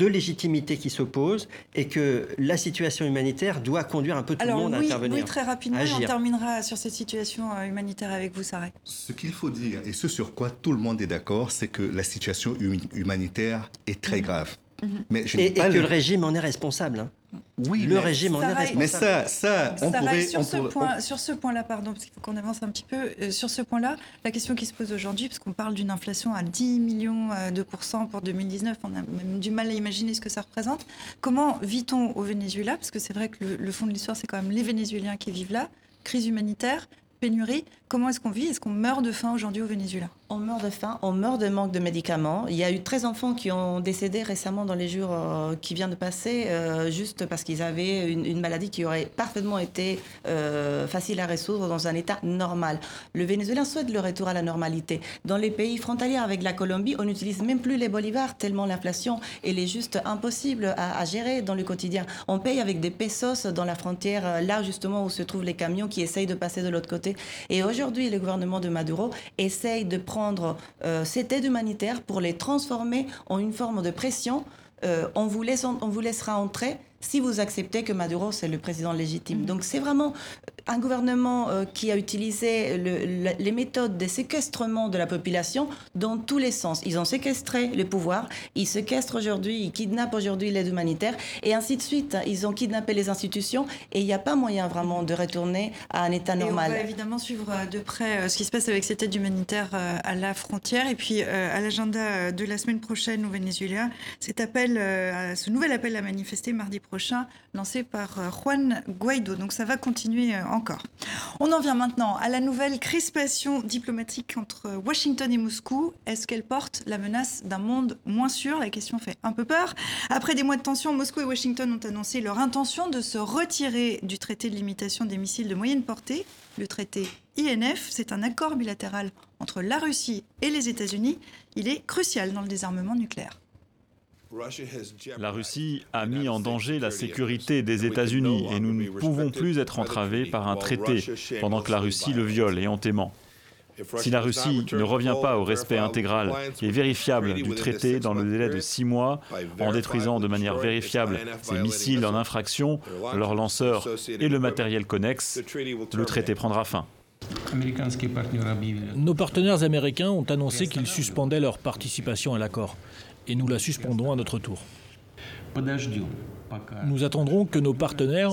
légitimités qui s'opposent et que la situation humanitaire doit conduire un peu tout le monde à intervenir. Oui, très rapidement, on terminera sur cette situation euh, humanitaire avec vous, Sarah. Ce qu'il faut dire, et ce sur quoi tout le monde est d'accord, c'est que la situation humanitaire est très mhm. grave. Mhm. Mais et, que le régime en est responsable. Hein. Oui, le régime en est responsable. Mais ça, ça, on pourrait, sur, ce point, sur ce point-là, pardon, parce qu'il faut qu'on avance un petit peu. Euh, sur ce point-là, la question qui se pose aujourd'hui, parce qu'on parle d'une inflation à 10 millions euh, de pourcents pour 2019, on a même du mal à imaginer ce que ça représente. Comment vit-on au Venezuela? Parce que c'est vrai que le, le fond de l'histoire, c'est quand même les Vénézuéliens qui vivent là. Crise humanitaire, pénurie. Comment est-ce qu'on vit? Est-ce qu'on meurt de faim aujourd'hui au Venezuela? On meurt de faim, on meurt de manque de médicaments. Il y a eu 13 enfants qui ont décédé récemment dans les jours euh, qui viennent de passer, euh, juste parce qu'ils avaient une, maladie qui aurait parfaitement été euh, facile à résoudre dans un état normal. Le Venezuela souhaite le retour à la normalité. Dans les pays frontaliers avec la Colombie, on n'utilise même plus les bolivars, tellement l'inflation est juste impossible à, à, gérer dans le quotidien. On paye avec des pesos dans la frontière, là justement où se trouvent les camions qui essayent de passer de l'autre côté. Et aujourd'hui, le gouvernement de Maduro essaye de prendre euh, cette aide humanitaire pour les transformer en une forme de pression. Euh, on, vous laisse, on vous laissera entrer si vous acceptez que Maduro, c'est le président légitime. Mm. Donc c'est vraiment un gouvernement euh, qui a utilisé les méthodes de séquestrement de la population dans tous les sens. Ils ont séquestré le pouvoir, ils séquestrent aujourd'hui, ils kidnappent aujourd'hui l'aide humanitaire, et ainsi de suite. Ils ont kidnappé les institutions, et il n'y a pas moyen vraiment de retourner à un état normal. on va évidemment suivre euh, de près euh, ce qui se passe avec cette aide humanitaire à la frontière, et puis à l'agenda de la semaine prochaine au Venezuela, cet appel, ce nouvel appel à manifester mardi prochain, lancé par Juan Guaido. Donc ça va continuer en On en vient maintenant à la nouvelle crispation diplomatique entre Washington et Moscou. Est-ce qu'elle porte la menace d'un monde moins sûr? La question fait un peu peur. Après des mois de tension, Moscou et Washington ont annoncé leur intention de se retirer du traité de limitation des missiles de moyenne portée, le traité INF. C'est un accord bilatéral entre la Russie et les États-Unis. Il est crucial dans le désarmement nucléaire. La Russie a mis en danger la sécurité des États-Unis et nous ne pouvons plus être entravés par un traité pendant que la Russie le viole et hontément. Si la Russie ne revient pas au respect intégral et vérifiable du traité dans le délai de six mois, en détruisant de manière vérifiable ses missiles en infraction, leurs lanceurs et le matériel connexe, le traité prendra fin. Nos partenaires américains ont annoncé qu'ils suspendaient leur participation à l'accord et nous la suspendrons à notre tour. Nous attendrons que nos partenaires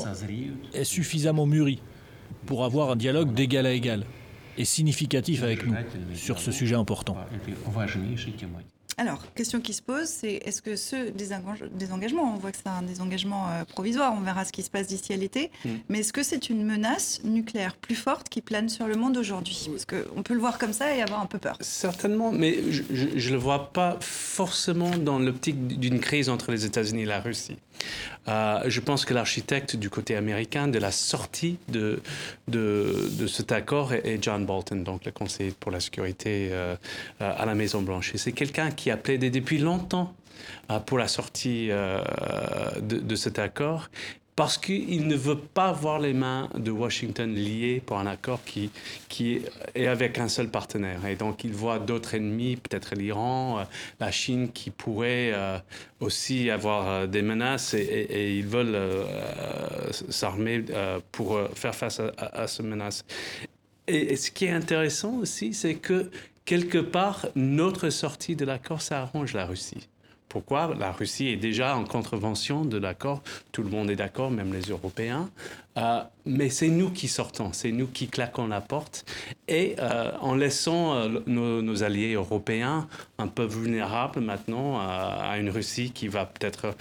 aient suffisamment mûri pour avoir un dialogue d'égal à égal et significatif avec nous sur ce sujet important. Alors, question qui se pose, c'est est-ce que ce désengagement, on voit que c'est un désengagement euh, provisoire, on verra ce qui se passe d'ici à l'été, mm. mais est-ce que c'est une menace nucléaire plus forte qui plane sur le monde aujourd'hui? Parce qu'on peut le voir comme ça et avoir un peu peur. Certainement, mais je ne le vois pas forcément dans l'optique d'une crise entre les États-Unis et la Russie. Euh, je pense que l'architecte du côté américain de la sortie de, de, de, cet accord est John Bolton, donc le conseiller pour la sécurité euh, à la Maison-Blanche. C'est quelqu'un qui a plaidé depuis longtemps euh, pour la sortie de, cet accord parce qu'il ne veut pas voir les mains de Washington liées pour un accord qui, qui est avec un seul partenaire. Et donc, il voit d'autres ennemis, peut-être l'Iran, euh, la Chine, qui pourraient euh, aussi avoir euh, des menaces et, ils veulent s'armer pour faire face à, à, ces menaces. et ce qui est intéressant aussi, c'est que quelque part, notre sortie de l'accord, ça arrange la Russie. Pourquoi La Russie est déjà en contrevention de l'accord, tout le monde est d'accord, même les Européens, euh, mais c'est nous qui sortons, c'est nous qui claquons la porte, et euh, en laissant euh, nos, alliés européens un peu vulnérables maintenant à une Russie qui va peut-être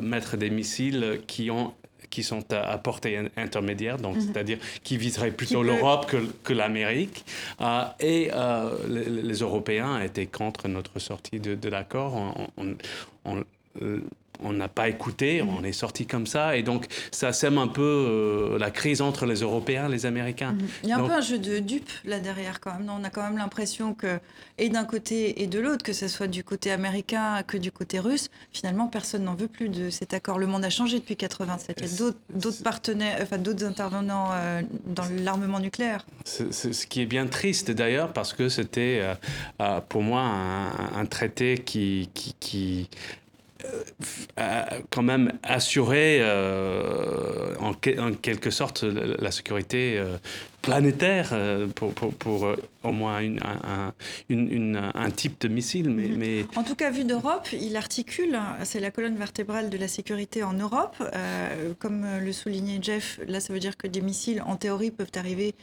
mettre des missiles qui ont qui sont à, portée intermédiaire, donc mhm. c'est-à-dire qui viseraient plutôt l'Europe que, que l'Amérique. Euh, et euh, les, Européens étaient contre notre sortie de, de l'accord. On, on, euh, on n'a pas écouté, mhm. on est sorti comme ça, et donc ça sème un peu euh, la crise entre les Européens et les Américains. Mhm. Il y a un peu un jeu de dupes là derrière quand même. on a quand même l'impression que, et d'un côté et de l'autre, que ce soit du côté américain que du côté russe, finalement personne n'en veut plus de cet accord. Le monde a changé depuis 87. Il y a d'autres partenaires, enfin d'autres intervenants euh, dans l'armement nucléaire. C'est ce qui est bien triste d'ailleurs parce que c'était euh, pour moi un, traité qui, qui, qui quand même assurer euh, en, quelque sorte la sécurité euh, planétaire pour, pour, au moins une, un, une, un, type de missile. Mais, mhm. mais... En tout cas, vu d'Europe, il articule, c'est la colonne vertébrale de la sécurité en Europe. comme le soulignait Jeff, là ça veut dire que des missiles en théorie peuvent arriver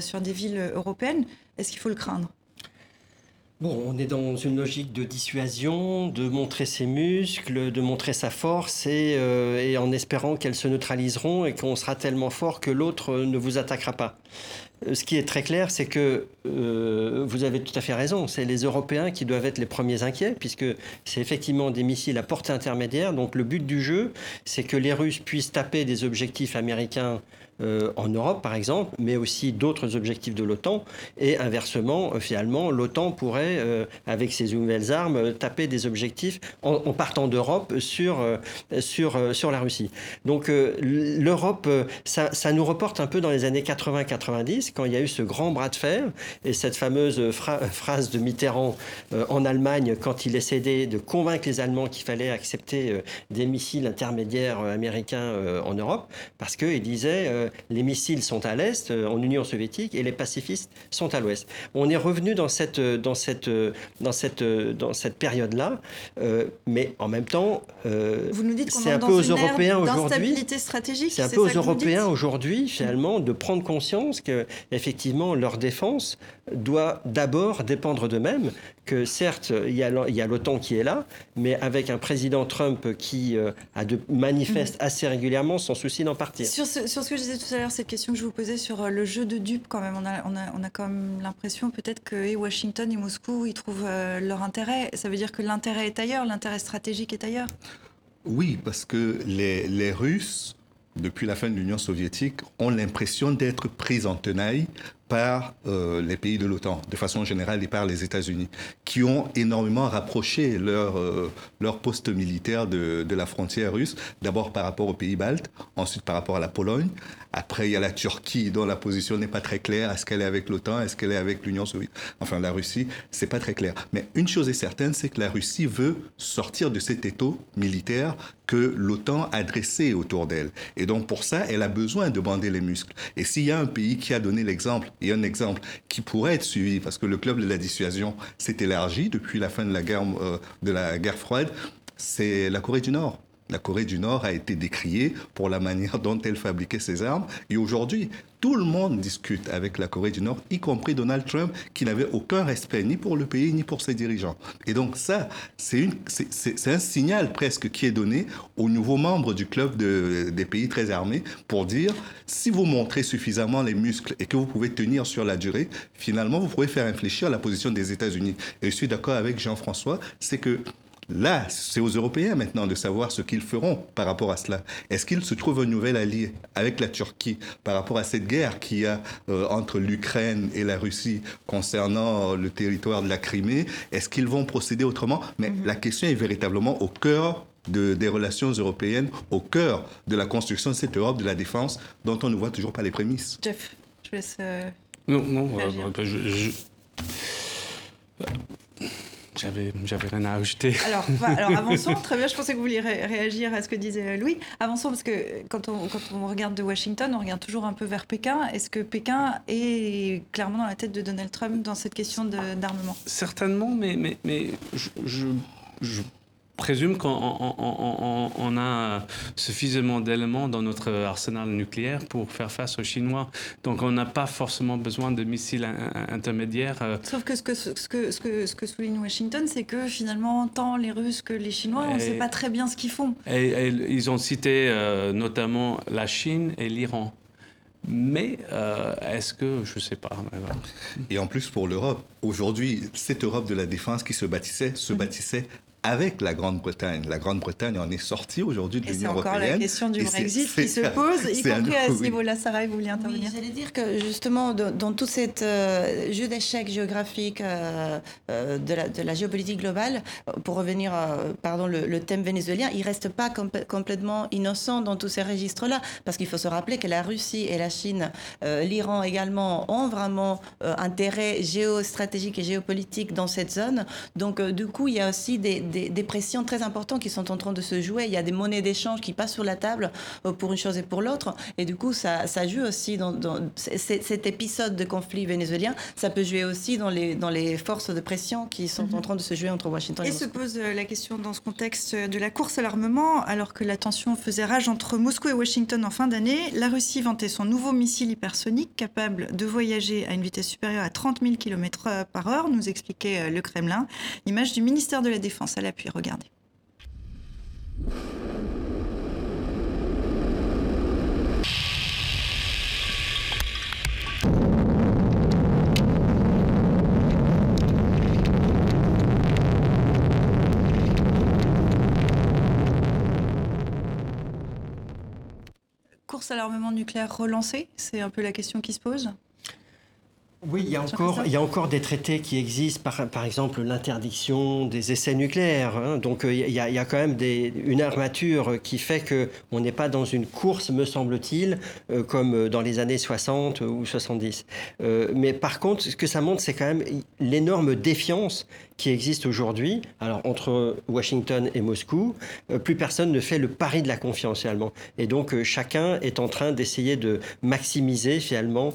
sur des villes européennes. Est-ce qu'il faut le craindre? Bon, on est dans une logique de dissuasion, de montrer ses muscles, de montrer sa force et, euh, et en espérant qu'elles se neutraliseront et qu'on sera tellement fort que l'autre ne vous attaquera pas. Euh, ce qui est très clair, c'est que euh, vous avez tout à fait raison, c'est les Européens qui doivent être les premiers inquiets, puisque c'est effectivement des missiles à portée intermédiaire. Donc le but du jeu, c'est que les Russes puissent taper des objectifs américains euh, en Europe, par exemple, mais aussi d'autres objectifs de l'OTAN. Et inversement, euh, finalement, l'OTAN pourrait, avec ses nouvelles armes, taper des objectifs en, partant d'Europe sur, sur, sur la Russie. Donc l'Europe, ça, nous reporte un peu dans les années 80-90, quand il y a eu ce grand bras de fer et cette fameuse phrase de Mitterrand en Allemagne, quand il essayait de convaincre les Allemands qu'il fallait accepter des missiles intermédiaires américains en Europe, parce qu'il disait les missiles sont à l'est, euh, en Union soviétique, et les pacifistes sont à l'ouest. On est revenu dans cette, dans cette, dans cette, dans cette période-là, euh, mais en même temps, euh, c'est un peu aux Européens aujourd'hui. C'est un peu aux Européens aujourd'hui, finalement, de prendre conscience que effectivement leur défense doit d'abord dépendre d'eux-mêmes, que certes, il y a l'OTAN qui est là, mais avec un président Trump qui a de, manifeste mhm. assez régulièrement son souci d'en partir. Sur ce, sur ce que je disais tout à l'heure, cette question que je vous posais sur euh, le jeu de dupes, quand même, on a, on a, on a quand même l'impression peut-être que et Washington et Moscou, ils trouvent euh, leur intérêt. Ça veut dire que l'intérêt est ailleurs, l'intérêt stratégique est ailleurs Oui, parce que les, les Russes depuis la fin de l'Union soviétique, ont l'impression d'être pris en tenaille par euh, les pays de l'OTAN, de façon générale, et par les États-Unis, qui ont énormément rapproché leur, euh, leur poste militaire de, de la frontière russe, d'abord par rapport aux pays baltes, ensuite par rapport à la Pologne. Après, il y a la Turquie, dont la position n'est pas très claire. Est-ce qu'elle est avec l'OTAN? Est-ce qu'elle est avec l'Union soviétique? Enfin, la Russie, c'est pas très clair. Mais une chose est certaine, c'est que la Russie veut sortir de cet étau militaire que l'OTAN a dressé autour d'elle. Et donc, pour ça, elle a besoin de bander les muscles. Et s'il y a un pays qui a donné l'exemple et un exemple qui pourrait être suivi, parce que le club de la dissuasion s'est élargi depuis la fin de la guerre, euh, de la guerre froide, c'est la Corée du Nord. La Corée du Nord a été décriée pour la manière dont elle fabriquait ses armes. Et aujourd'hui, tout le monde discute avec la Corée du Nord, y compris Donald Trump, qui n'avait aucun respect ni pour le pays ni pour ses dirigeants. Et donc ça, c'est un signal presque qui est donné aux nouveaux membres du club de, des pays très armés pour dire, si vous montrez suffisamment les muscles et que vous pouvez tenir sur la durée, finalement, vous pouvez faire infléchir la position des États-Unis. Et je suis d'accord avec Jean-François, c'est que Là, c'est aux Européens maintenant de savoir ce qu'ils feront par rapport à cela. Est-ce qu'ils se trouvent un nouvel allié avec la Turquie par rapport à cette guerre qu'il y a euh, entre l'Ukraine et la Russie concernant le territoire de la Crimée? Est-ce qu'ils vont procéder autrement? Mais mhm. la question est véritablement au cœur des relations européennes, au cœur de la construction de cette Europe de la défense dont on ne voit toujours pas les prémices. Jeff, je laisse. Euh, non, non, euh, je... J'avais, j'avais rien à ajouter. Alors, alors avançons. Très bien, je pensais que vous vouliez réagir à ce que disait Louis. Avançons parce que quand on, quand on regarde de Washington, on regarde toujours un peu vers Pékin. Est-ce que Pékin est clairement dans la tête de Donald Trump dans cette question d'armement? Certainement, mais, mais, mais je, je présume qu'on a suffisamment d'éléments dans notre arsenal nucléaire pour faire face aux Chinois. Donc on n'a pas forcément besoin de missiles intermédiaires. Euh. Sauf que ce que, ce que, ce que, ce que souligne Washington, c'est que finalement, tant les Russes que les Chinois, on ne sait pas très bien ce qu'ils font. Et, ils ont cité euh, notamment la Chine et l'Iran. Mais euh, est-ce que, je ne sais pas. Et en plus pour l'Europe, aujourd'hui, cette Europe de la défense qui se bâtissait, se mhm. bâtissait avec la Grande-Bretagne. La Grande-Bretagne en est sortie aujourd'hui de l'Union européenne. C'est encore la question du Brexit qui se pose, y compris à ce niveau-là. Sarah, vous vouliez intervenir J'allais dire que justement, dans, tout cet euh, jeu d'échecs géographiques euh, euh, de, la, de, la, géopolitique globale, pour revenir, pardon, le, thème vénézuélien, il reste pas complètement innocent dans tous ces registres-là, parce qu'il faut se rappeler que la Russie et la Chine, l'Iran également, ont vraiment intérêt géostratégique et géopolitique dans cette zone. Donc, du coup, il y a aussi des des, pressions très importantes qui sont en train de se jouer. Il y a des monnaies d'échange qui passent sur la table euh, pour une chose et pour l'autre. Et du coup, ça, ça joue aussi dans, cet épisode de conflit vénézuélien. Ça peut jouer aussi dans les, dans les forces de pression qui sont en mhm. train de se jouer entre Washington et, et se pose euh, la question dans ce contexte de la course à l'armement, alors que la tension faisait rage entre Moscou et Washington en fin d'année. La Russie vantait son nouveau missile hypersonique capable de voyager à une vitesse supérieure à 30 000 km par heure, nous expliquait euh, le Kremlin. Image du ministère de la Défense à l'appui. Regardez. Course à l'armement nucléaire relancée, c'est un peu la question qui se pose. Oui, il y, a encore, il y a encore des traités qui existent, par, par exemple l'interdiction des essais nucléaires. Hein. Donc euh, il y, a, il y, a, quand même des, une armature qui fait qu'on n'est pas dans une course, me semble-t-il, euh, comme dans les années 60 ou 70. Euh, mais par contre, ce que ça montre, c'est quand même l'énorme défiance qui existe aujourd'hui. Alors entre Washington et Moscou, plus personne ne fait le pari de la confiance finalement. Et donc chacun est en train d'essayer de maximiser finalement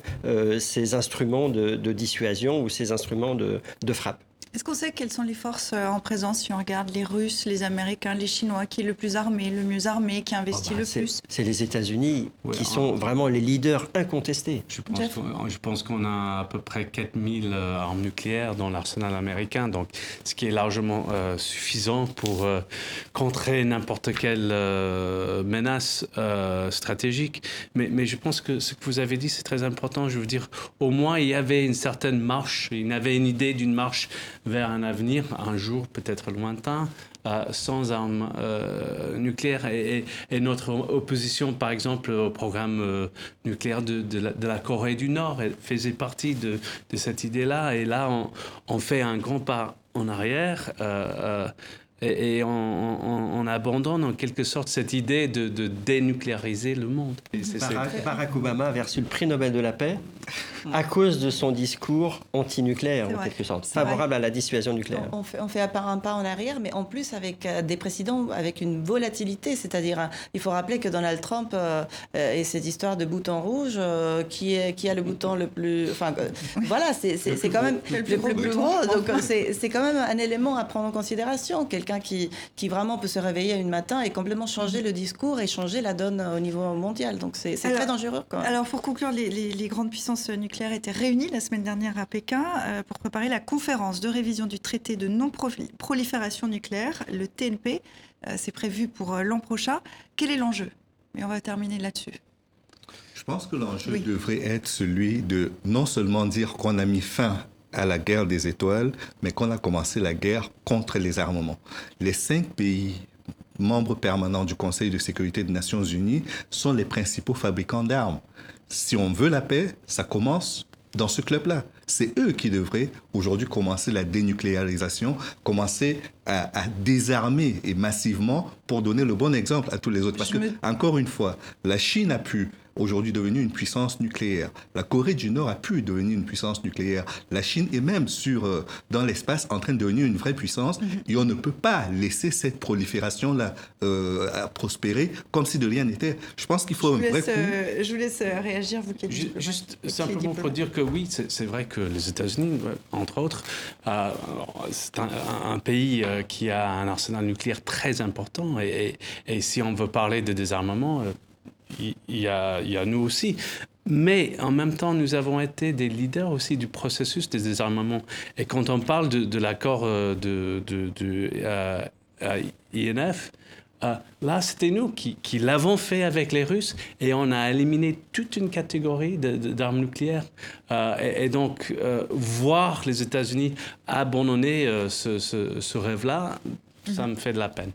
ces instruments de, dissuasion ou ces instruments de frappe. Est-ce qu'on sait quelles sont les forces euh, en présence si on regarde les Russes, les Américains, les Chinois, qui est le plus armé, le mieux armé, qui investit oh, bah, le plus? C'est les États-Unis qui sont vraiment les leaders incontestés. Je pense qu'on a à peu près 4000 euh, armes nucléaires dans l'arsenal américain, donc ce qui est largement euh, suffisant pour contrer n'importe quelle menace stratégique. Mais, mais je pense que ce que vous avez dit, c'est très important. Je veux dire, au moins, il y avait une certaine marche, il y avait une idée d'une marche vers un avenir, un jour peut-être lointain, euh, sans armes euh, nucléaires. Et, notre opposition, par exemple, au programme euh, nucléaire de, la, Corée du Nord elle faisait partie de, cette idée-là. Et là, on, fait un grand pas en arrière. Et, on, abandonne en quelque sorte cette idée de, dénucléariser le monde. Barack, Barack Obama a reçu le prix Nobel de la paix à cause de son discours anti-nucléaire, en quelque sorte, favorable à la dissuasion nucléaire. On fait, on fait un pas en arrière, mais en plus avec euh, des précédents, avec une volatilité. C'est-à-dire, euh, il faut rappeler que Donald Trump euh, et cette histoire de bouton rouge, qui, est, qui a le bouton le plus. Enfin, voilà, c'est quand même le plus, gros. Donc, c'est quand même un élément à prendre en considération. Quelqu'un qui, qui vraiment peut se réveiller une matin et complètement changer le discours et changer la donne au niveau mondial. Donc, c'est très dangereux. Quand même. Alors, pour conclure, les, les, grandes puissances nucléaires étaient réunies la semaine dernière à Pékin pour préparer la conférence de révision du traité de non-prolifération nucléaire, le TNP. Euh, c'est prévu pour euh, l'an prochain. Quel est l'enjeu? Et on va terminer là-dessus. Je pense que l'enjeu devrait être celui de non seulement dire qu'on a mis fin à la guerre des étoiles, mais qu'on a commencé la guerre contre les armements. Les cinq pays membres permanents du Conseil de sécurité des Nations Unies sont les principaux fabricants d'armes. Si on veut la paix, ça commence dans ce club-là. C'est eux qui devraient aujourd'hui commencer la dénucléarisation, commencer à, désarmer et massivement pour donner le bon exemple à tous les autres. Parce que, encore une fois, la Chine a pu aujourd'hui devenue une puissance nucléaire. La Corée du Nord a pu devenir une puissance nucléaire. La Chine est même sur, euh, dans l'espace en train de devenir une vraie puissance. Mhm. Et on ne peut pas laisser cette prolifération-là euh, prospérer comme si de rien n'était. Je pense qu'il faut je un vrai euh, je vous laisse réagir, vous qui êtes Juste simplement pour dire que oui, c'est vrai que les États-Unis, entre autres, c'est un, pays qui a un arsenal nucléaire très important. Et, et, et si on veut parler de désarmement, il y, a, nous aussi. Mais en même temps, nous avons été des leaders aussi du processus des désarmements. Et quand on parle de, l'accord euh, de, de, euh, INF, euh, là, c'était nous qui, l'avons fait avec les Russes et on a éliminé toute une catégorie d'armes nucléaires. et, donc, voir les États-Unis abandonner ce, ce rêve-là, ça me fait de la peine.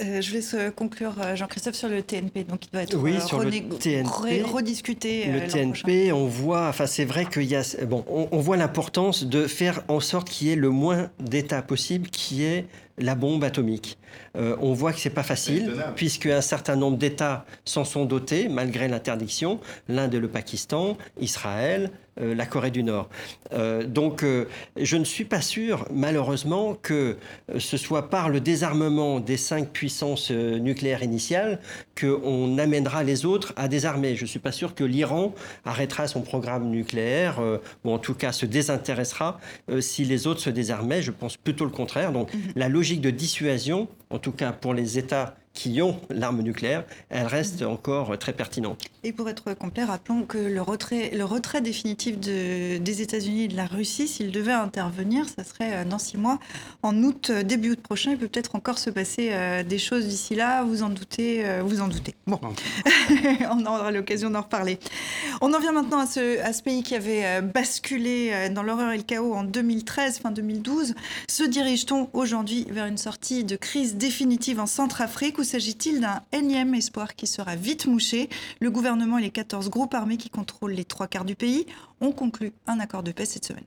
Euh, je laisse euh, conclure euh, Jean-Christophe sur le TNP, donc il doit être oui, sur le TNP, rediscuté. Le TNP, on voit, enfin c'est vrai qu'il y a, bon, on, voit l'importance de faire en sorte qu'il y ait le moins d'États possible, qui est la bombe atomique. on voit que c'est pas facile, puisque un certain nombre d'États s'en sont dotés malgré l'interdiction. L'Inde et le Pakistan, Israël, euh, la Corée du Nord. Euh, donc euh, je ne suis pas sûr, malheureusement, que ce soit par le désarmement des cinq puissances nucléaires initiales qu'on amènera les autres à désarmer. Je ne suis pas sûr que l'Iran arrêtera son programme nucléaire, ou en tout cas se désintéressera si les autres se désarmaient. Je pense plutôt le contraire. Donc mhm. la logique de dissuasion, en tout cas pour les États qui ont l'arme nucléaire, elle reste encore très pertinente. Et pour être complet, rappelons que le retrait, le retrait définitif de, des États-Unis et de la Russie, s'il devait intervenir, ça serait euh, dans six mois, en août, euh, début août prochain. Il peut peut-être encore se passer euh, des choses d'ici là, vous en doutez, vous en doutez. Bon, on aura l'occasion d'en reparler. On en vient maintenant à ce, à ce pays qui avait basculé dans l'horreur et le chaos en 2013, fin 2012. Se dirige-t-on aujourd'hui vers une sortie de crise définitive en Centrafrique s'agit-il d'un énième espoir qui sera vite mouché? Le gouvernement et les 14 groupes armés qui contrôlent les trois quarts du pays ont conclu un accord de paix cette semaine.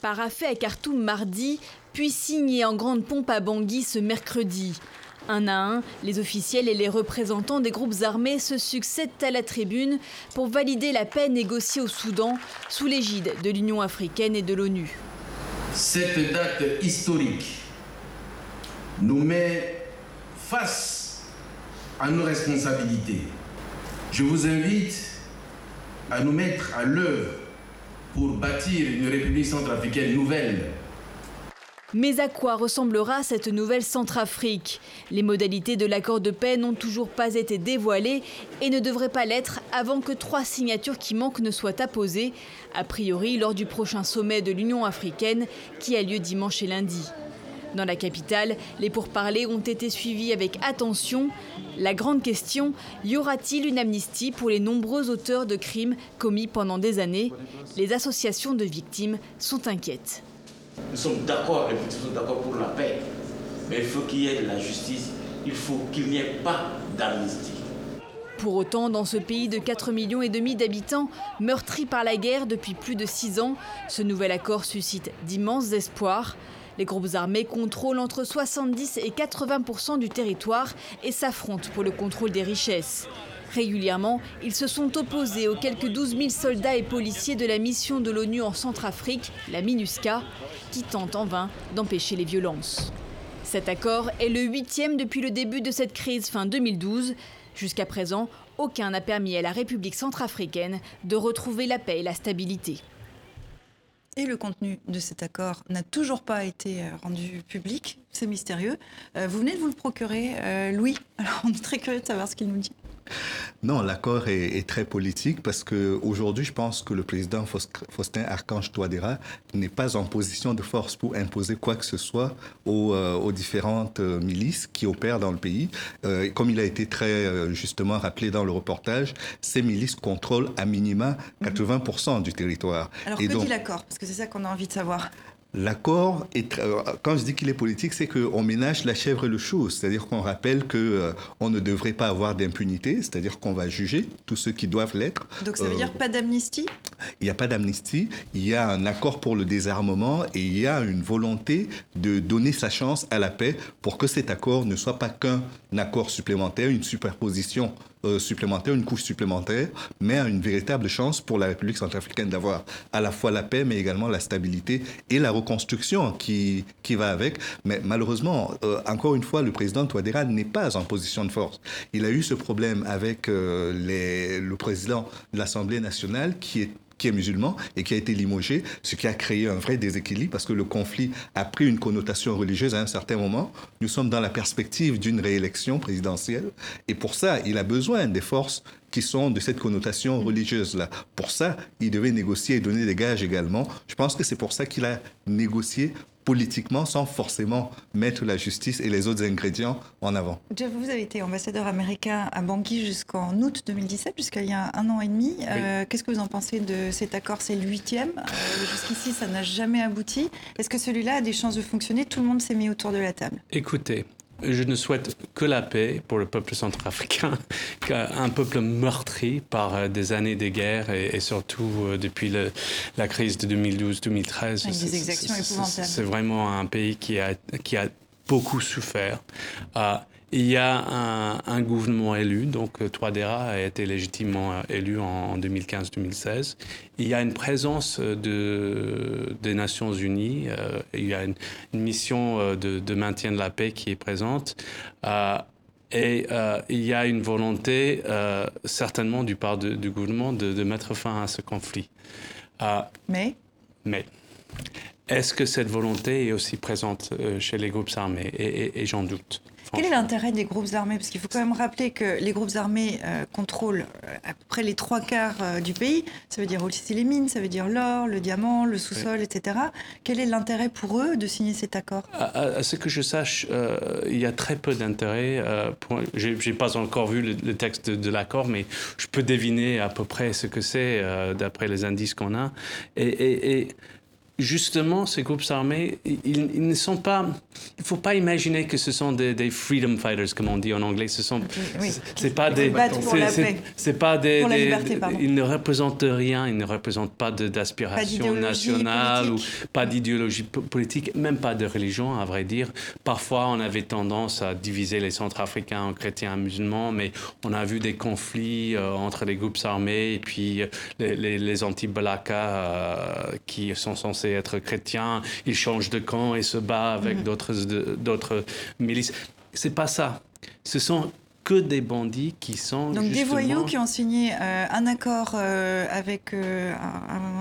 Paraffé à Khartoum mardi, puis signé en grande pompe à Bangui ce mercredi. Un à un, les officiels et les représentants des groupes armés se succèdent à la tribune pour valider la paix négociée au Soudan sous l'égide de l'Union africaine et de l'ONU. Cette date historique nous met face à nos responsabilités. Je vous invite à nous mettre à l'œuvre pour bâtir une République centrafricaine nouvelle. Mais à quoi ressemblera cette nouvelle Centrafrique? Les modalités de l'accord de paix n'ont toujours pas été dévoilées et ne devraient pas l'être avant que trois signatures qui manquent ne soient apposées, a priori lors du prochain sommet de l'Union africaine qui a lieu dimanche et lundi. Dans la capitale, les pourparlers ont été suivis avec attention. La grande question, y aura-t-il une amnistie pour les nombreux auteurs de crimes commis pendant des années? Les associations de victimes sont inquiètes. Nous sommes d'accord, les victimes sont d'accord pour la paix, mais il faut qu'il y ait de la justice, il faut qu'il n'y ait pas d'amnistie. Pour autant, dans ce pays de 4 millions et demi d'habitants, meurtri par la guerre depuis plus de 6 ans, ce nouvel accord suscite d'immenses espoirs. Les groupes armés contrôlent entre 70 et 80% du territoire et s'affrontent pour le contrôle des richesses. Régulièrement, ils se sont opposés aux quelques 12 000 soldats et policiers de la mission de l'ONU en Centrafrique, la MINUSCA, qui tente en vain d'empêcher les violences. Cet accord est le huitième depuis le début de cette crise fin 2012. Jusqu'à présent, aucun n'a permis à la République centrafricaine de retrouver la paix et la stabilité. Et le contenu de cet accord n'a toujours pas été euh, rendu public. C'est mystérieux. Euh, vous venez de vous le procurer, euh, Louis. Alors, on est très curieux de savoir ce qu'il nous dit. Non, l'accord est, très politique parce que aujourd'hui, je pense que le président Faustin Archange Touadéra n'est pas en position de force pour imposer quoi que ce soit aux, euh, différentes euh, milices qui opèrent dans le pays. Euh, comme il a été très justement rappelé dans le reportage, ces milices contrôlent à minima 80% mhm. du territoire. Alors que dit l'accord? Parce que c'est ça qu'on a envie de savoir. L'accord, quand je dis qu'il est politique, c'est qu'on ménage la chèvre et le chou. C'est-à-dire qu'on rappelle qu'on euh, on ne devrait pas avoir d'impunité, c'est-à-dire qu'on va juger tous ceux qui doivent l'être. Donc ça veut dire euh, pas d'amnistie? Il n'y a pas d'amnistie. Il y a un accord pour le désarmement et il y a une volonté de donner sa chance à la paix pour que cet accord ne soit pas qu'un accord supplémentaire, une superposition supplémentaire, une couche supplémentaire, mais une véritable chance pour la République centrafricaine d'avoir à la fois la paix, mais également la stabilité et la reconstruction qui, qui va avec. Mais malheureusement, euh, encore une fois, le président Touadéra n'est pas en position de force. Il a eu ce problème avec euh, le président de l'Assemblée nationale qui est qui est musulman et qui a été limogé, ce qui a créé un vrai déséquilibre parce que le conflit a pris une connotation religieuse à un certain moment. Nous sommes dans la perspective d'une réélection présidentielle et pour ça, il a besoin des forces qui sont de cette connotation religieuse-là. Pour ça, il devait négocier et donner des gages également. Je pense que c'est pour ça qu'il a négocié politiquement sans forcément mettre la justice et les autres ingrédients en avant. Jeff, vous avez été ambassadeur américain à Bangui jusqu'en août 2017, jusqu'à il y a un an et demi. Euh, qu'est-ce que vous en pensez de cet accord? C'est le huitième. Euh, jusqu'ici, ça n'a jamais abouti. Est-ce que celui-là a des chances de fonctionner? Tout le monde s'est mis autour de la table. Écoutez, je ne souhaite que la paix pour le peuple centrafricain, un peuple meurtri par euh, des années de guerre et, surtout euh, depuis la crise de 2012-2013. C'est vraiment un pays qui a, qui a beaucoup souffert. Euh, il y a un, gouvernement élu, donc Touadéra a été légitimement élu en, 2015-2016. Il y a une présence de, des Nations Unies, euh, il y a une, mission euh, de, maintien de la paix qui est présente. Euh, et il y a une volonté, certainement du part du gouvernement, de, mettre fin à ce conflit. mais? Mais est-ce que cette volonté est aussi présente chez les groupes armés? Et j'en doute. Quel est l'intérêt des groupes armés? Parce qu'il faut quand même rappeler que les groupes armés euh, contrôlent euh, à peu près les trois quarts euh, du pays. Ça veut dire aussi les mines, ça veut dire l'or, le diamant, le sous-sol, etc. Quel est l'intérêt pour eux de signer cet accord? À, ce que je sache, il y a très peu d'intérêt. je n'ai pas encore vu le, texte de, l'accord, mais je peux deviner à peu près ce que c'est d'après les indices qu'on a. et, et justement, ces groupes armés, ils, ne sont pas. Il ne faut pas imaginer que ce sont des, freedom fighters, comme on dit en anglais. Ce sont. C'est pas des. C'est pas des. ils ne représentent rien. Ils ne représentent pas d'aspiration nationale ou pas d'idéologie politique, même pas de religion, à vrai dire. Parfois, on avait tendance à diviser les Centrafricains en chrétiens et musulmans, mais on a vu des conflits euh, entre les groupes armés et puis euh, les, les, anti-balaka euh, qui sont censés être chrétien, il change de camp et se bat avec mhm. d'autres, d'autres milices. C'est pas ça. Ce sont que des bandits qui sont donc des voyous qui ont signé euh, un accord euh, avec euh,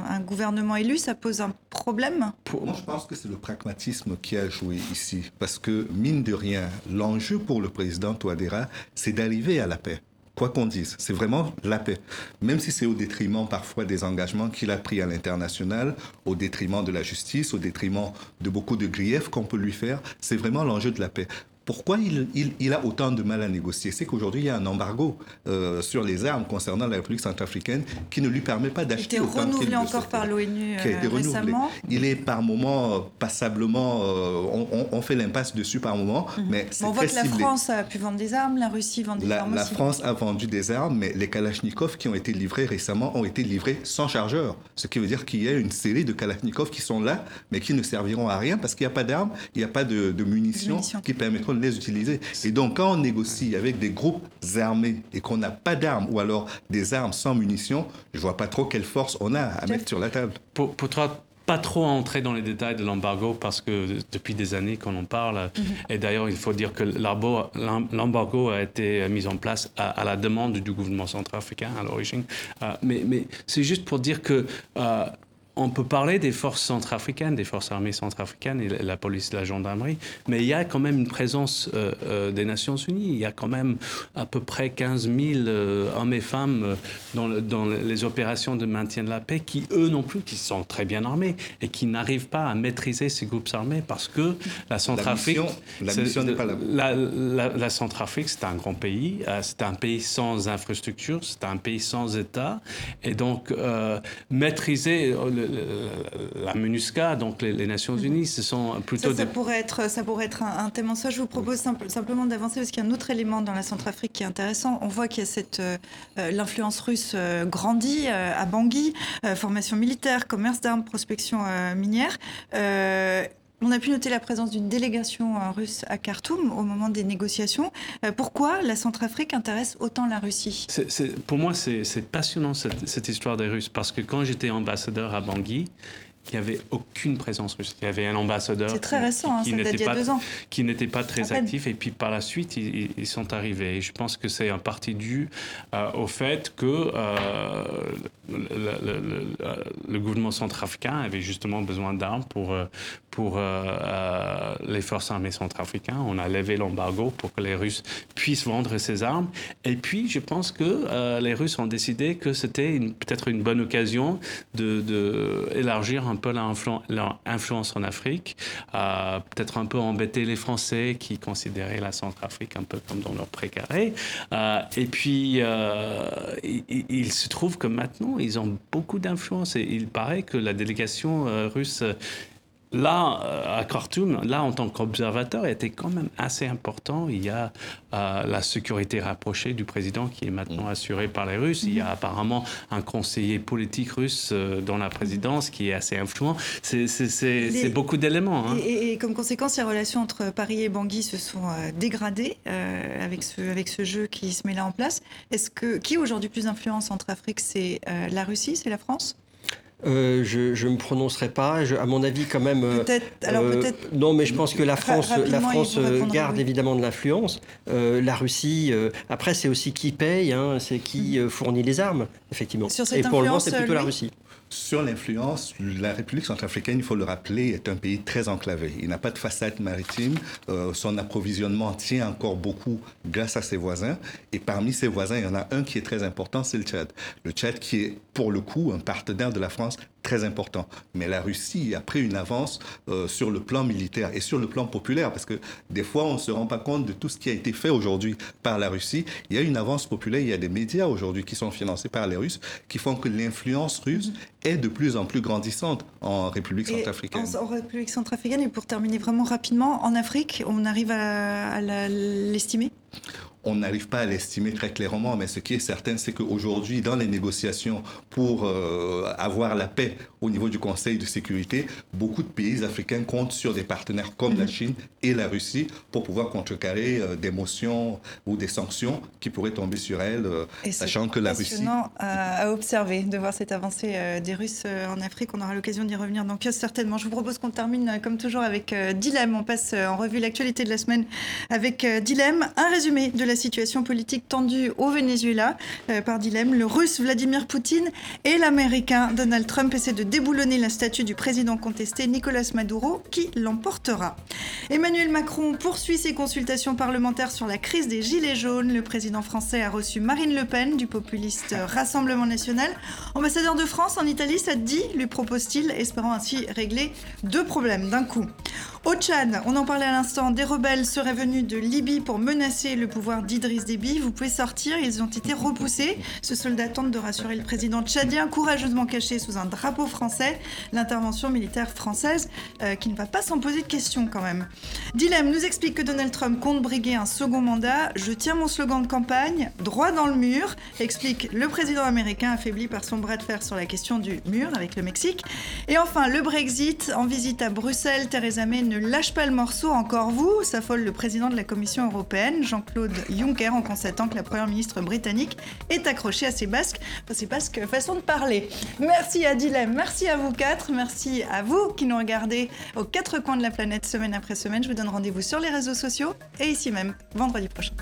un, gouvernement élu, ça pose un problème? Moi, je pense que c'est le pragmatisme qui a joué ici, parce que mine de rien, l'enjeu pour le président Touadéra, c'est d'arriver à la paix quoi qu'on dise. C'est vraiment la paix. Même si c'est au détriment parfois des engagements qu'il a pris à l'international, au détriment de la justice, au détriment de beaucoup de griefs qu'on peut lui faire, c'est vraiment l'enjeu de la paix. Pourquoi il, a autant de mal à négocier? C'est qu'aujourd'hui, il y a un embargo euh, sur les armes concernant la République centrafricaine qui ne lui permet pas d'acheter autant Il renouvelé encore par l'ONU euh, récemment. Il est par moments, euh, passablement, on, fait l'impasse dessus par moments, mhm. mais c'est On voit que la France a pu vendre des armes, la Russie vend des armes La France a vendu des armes, mais les Kalachnikov qui ont été livrés récemment ont été livrés sans chargeur. Ce qui veut dire qu'il y a une série de Kalachnikov qui sont là, mais qui ne serviront à rien parce qu'il n'y a pas d'armes, il n'y a pas de, munitions, munitions qui permettront de les utiliser. Et donc, quand on négocie avec des groupes armés et qu'on n'a pas d'armes ou alors des armes sans munitions, je vois pas trop quelle force on a à mettre sur la table. Pour, pour toi, pas trop entrer dans les détails de l'embargo parce que depuis des années qu'on en parle, mhm. et d'ailleurs il faut dire que l'embargo a été mis en place à, la demande du gouvernement centrafricain à l'origine. Euh, mais, mais c'est juste pour dire que euh, on peut parler des forces centrafricaines, des forces armées centrafricaines et la police, la gendarmerie, mais il y a quand même une présence euh, euh, des Nations Unies. Il y a quand même à peu près 15 000 euh, hommes et femmes dans, les opérations de maintien de la paix qui, eux non plus, qui sont très bien armés et qui n'arrivent pas à maîtriser ces groupes armés parce que la Centrafrique... La mission n'est pas la, la, la Centrafrique, c'est un grand pays, c'est un pays sans infrastructure, c'est un pays sans État. Et donc, maîtriser la MINUSCA, donc les, Nations mhm. Unies, ce sont plutôt... Ça, pourrait, être, ça pourrait être un, thème en soi. Je vous propose simplement d'avancer parce qu'il y a un autre élément dans la Centrafrique qui est intéressant. On voit qu'il y a cette... Euh, euh, l'influence russe euh, grandit à Bangui, formation militaire, commerce d'armes, prospection minière. On a pu noter la présence d'une délégation russe à Khartoum au moment des négociations. pourquoi la Centrafrique intéresse autant la Russie? Pour moi, c'est passionnant cette, cette, histoire des Russes parce que quand j'étais ambassadeur à Bangui, il n'y avait aucune présence russe. Il y avait un ambassadeur très récent, qui, hein, n'était pas, qui n'était pas très actif. Et puis par la suite, ils, sont arrivés. Et je pense que c'est en partie dû euh, au fait que euh, le, gouvernement centrafricain avait justement besoin d'armes pour, euh, pour les forces armées centrafricaines. On a levé l'embargo pour que les Russes puissent vendre ces armes. Et puis, je pense que les Russes ont décidé que c'était peut-être une bonne occasion de, de élargir un peu leur, influence en Afrique, euh, peut-être un peu embêter les Français qui considéraient la Centrafrique un peu comme dans leur précaré. Euh, et puis, euh, il, se trouve que maintenant, ils ont beaucoup d'influence et il paraît que la délégation russe Là, euh, à Khartoum, là, en tant qu'observateur, était quand même assez important. Il y a euh, la sécurité rapprochée du président qui est maintenant mm. assurée par les Russes. Il y a mm-hmm. apparemment un conseiller politique russe euh, dans la présidence qui est assez influent. C'est beaucoup d'éléments. Hein. Et, comme conséquence, les relations entre Paris et Bangui se sont dégradées avec, ce, avec ce jeu qui se met là en place. Est-ce que qui aujourd'hui plus d'influence entre Afrique C'est la Russie C'est la France? Euh, je ne me prononcerai pas. à mon avis, quand même. Euh. Alors euh. Non, mais je pense que la France, la France garde évidemment de l'influence. la Russie. après, c'est aussi qui paye. Hein, c'est qui mm. fournit les armes, effectivement. Et pour le moment, c'est plutôt la Russie. Sur l'influence, la République centrafricaine, il faut le rappeler, est un pays très enclavé. Il n'a pas de façade maritime. Euh, son approvisionnement tient encore beaucoup grâce à ses voisins. Et parmi ses voisins, il y en a un qui est très important, c'est le Tchad. Le Tchad qui est, pour le coup, un partenaire de la France très important. Mais la Russie a pris une avance euh, sur le plan militaire et sur le plan populaire, parce que des fois, on ne se rend pas compte de tout ce qui a été fait aujourd'hui par la Russie. Il y a une avance populaire, il y a des médias aujourd'hui qui sont financés par les Russes, qui font que l'influence russe est de plus en plus grandissante en République centrafricaine. En, République centrafricaine, et pour terminer vraiment rapidement, en Afrique, on arrive à l'estimer? On n'arrive pas à l'estimer très clairement, mais ce qui est certain, c'est qu'aujourd'hui, dans les négociations pour euh, avoir la paix au niveau du Conseil de sécurité, beaucoup de pays africains comptent sur des partenaires comme la mhm. Chine et la Russie pour pouvoir contrecarrer euh, des motions ou des sanctions qui pourraient tomber sur elles, euh, sachant que la Russie... À, à observer de voir cette avancée des Russes en Afrique. On aura l'occasion d'y revenir Kios certainement. Je vous propose qu'on termine comme toujours avec Dilemme. On passe en revue l'actualité de la semaine avec Dilemme, un résumé de la situation politique tendue au Venezuela euh, par dilemme. Le russe Vladimir Poutine et l'américain Donald Trump essaient de déboulonner la statue du président contesté Nicolas Maduro qui l'emportera. Emmanuel Macron poursuit ses consultations parlementaires sur la crise des Gilets jaunes. Le président français a reçu Marine Le Pen du populiste Rassemblement national. Ambassadeur de France en Italie, ça dit, lui propose-t-il, espérant ainsi régler deux problèmes d'un coup. Au Tchad, on en parlait à l'instant, des rebelles seraient venus de Libye pour menacer le pouvoir d'Idriss Déby. Vous pouvez sortir, ils ont été repoussés. Ce soldat tente de rassurer le président tchadien, courageusement caché sous un drapeau français. L'intervention militaire française euh, qui ne va pas s'en poser de questions quand même. Dilemme nous explique que Donald Trump compte briguer un second mandat. Je tiens mon slogan de campagne, droit dans le mur, explique le président américain affaibli par son bras de fer sur la question du mur avec le Mexique. Et enfin, le Brexit en visite à Bruxelles, Theresa May ne lâche pas le morceau, encore vous, s'affole le président de la Commission européenne, Jean-Claude Juncker, en constatant que la première ministre britannique est accrochée à ses basques, ses basques façon de parler. Merci à Dilem, merci à vous quatre, merci à vous qui nous regardez aux quatre coins de la planète semaine après semaine. Je vous donne rendez-vous sur les réseaux sociaux et ici même vendredi prochain.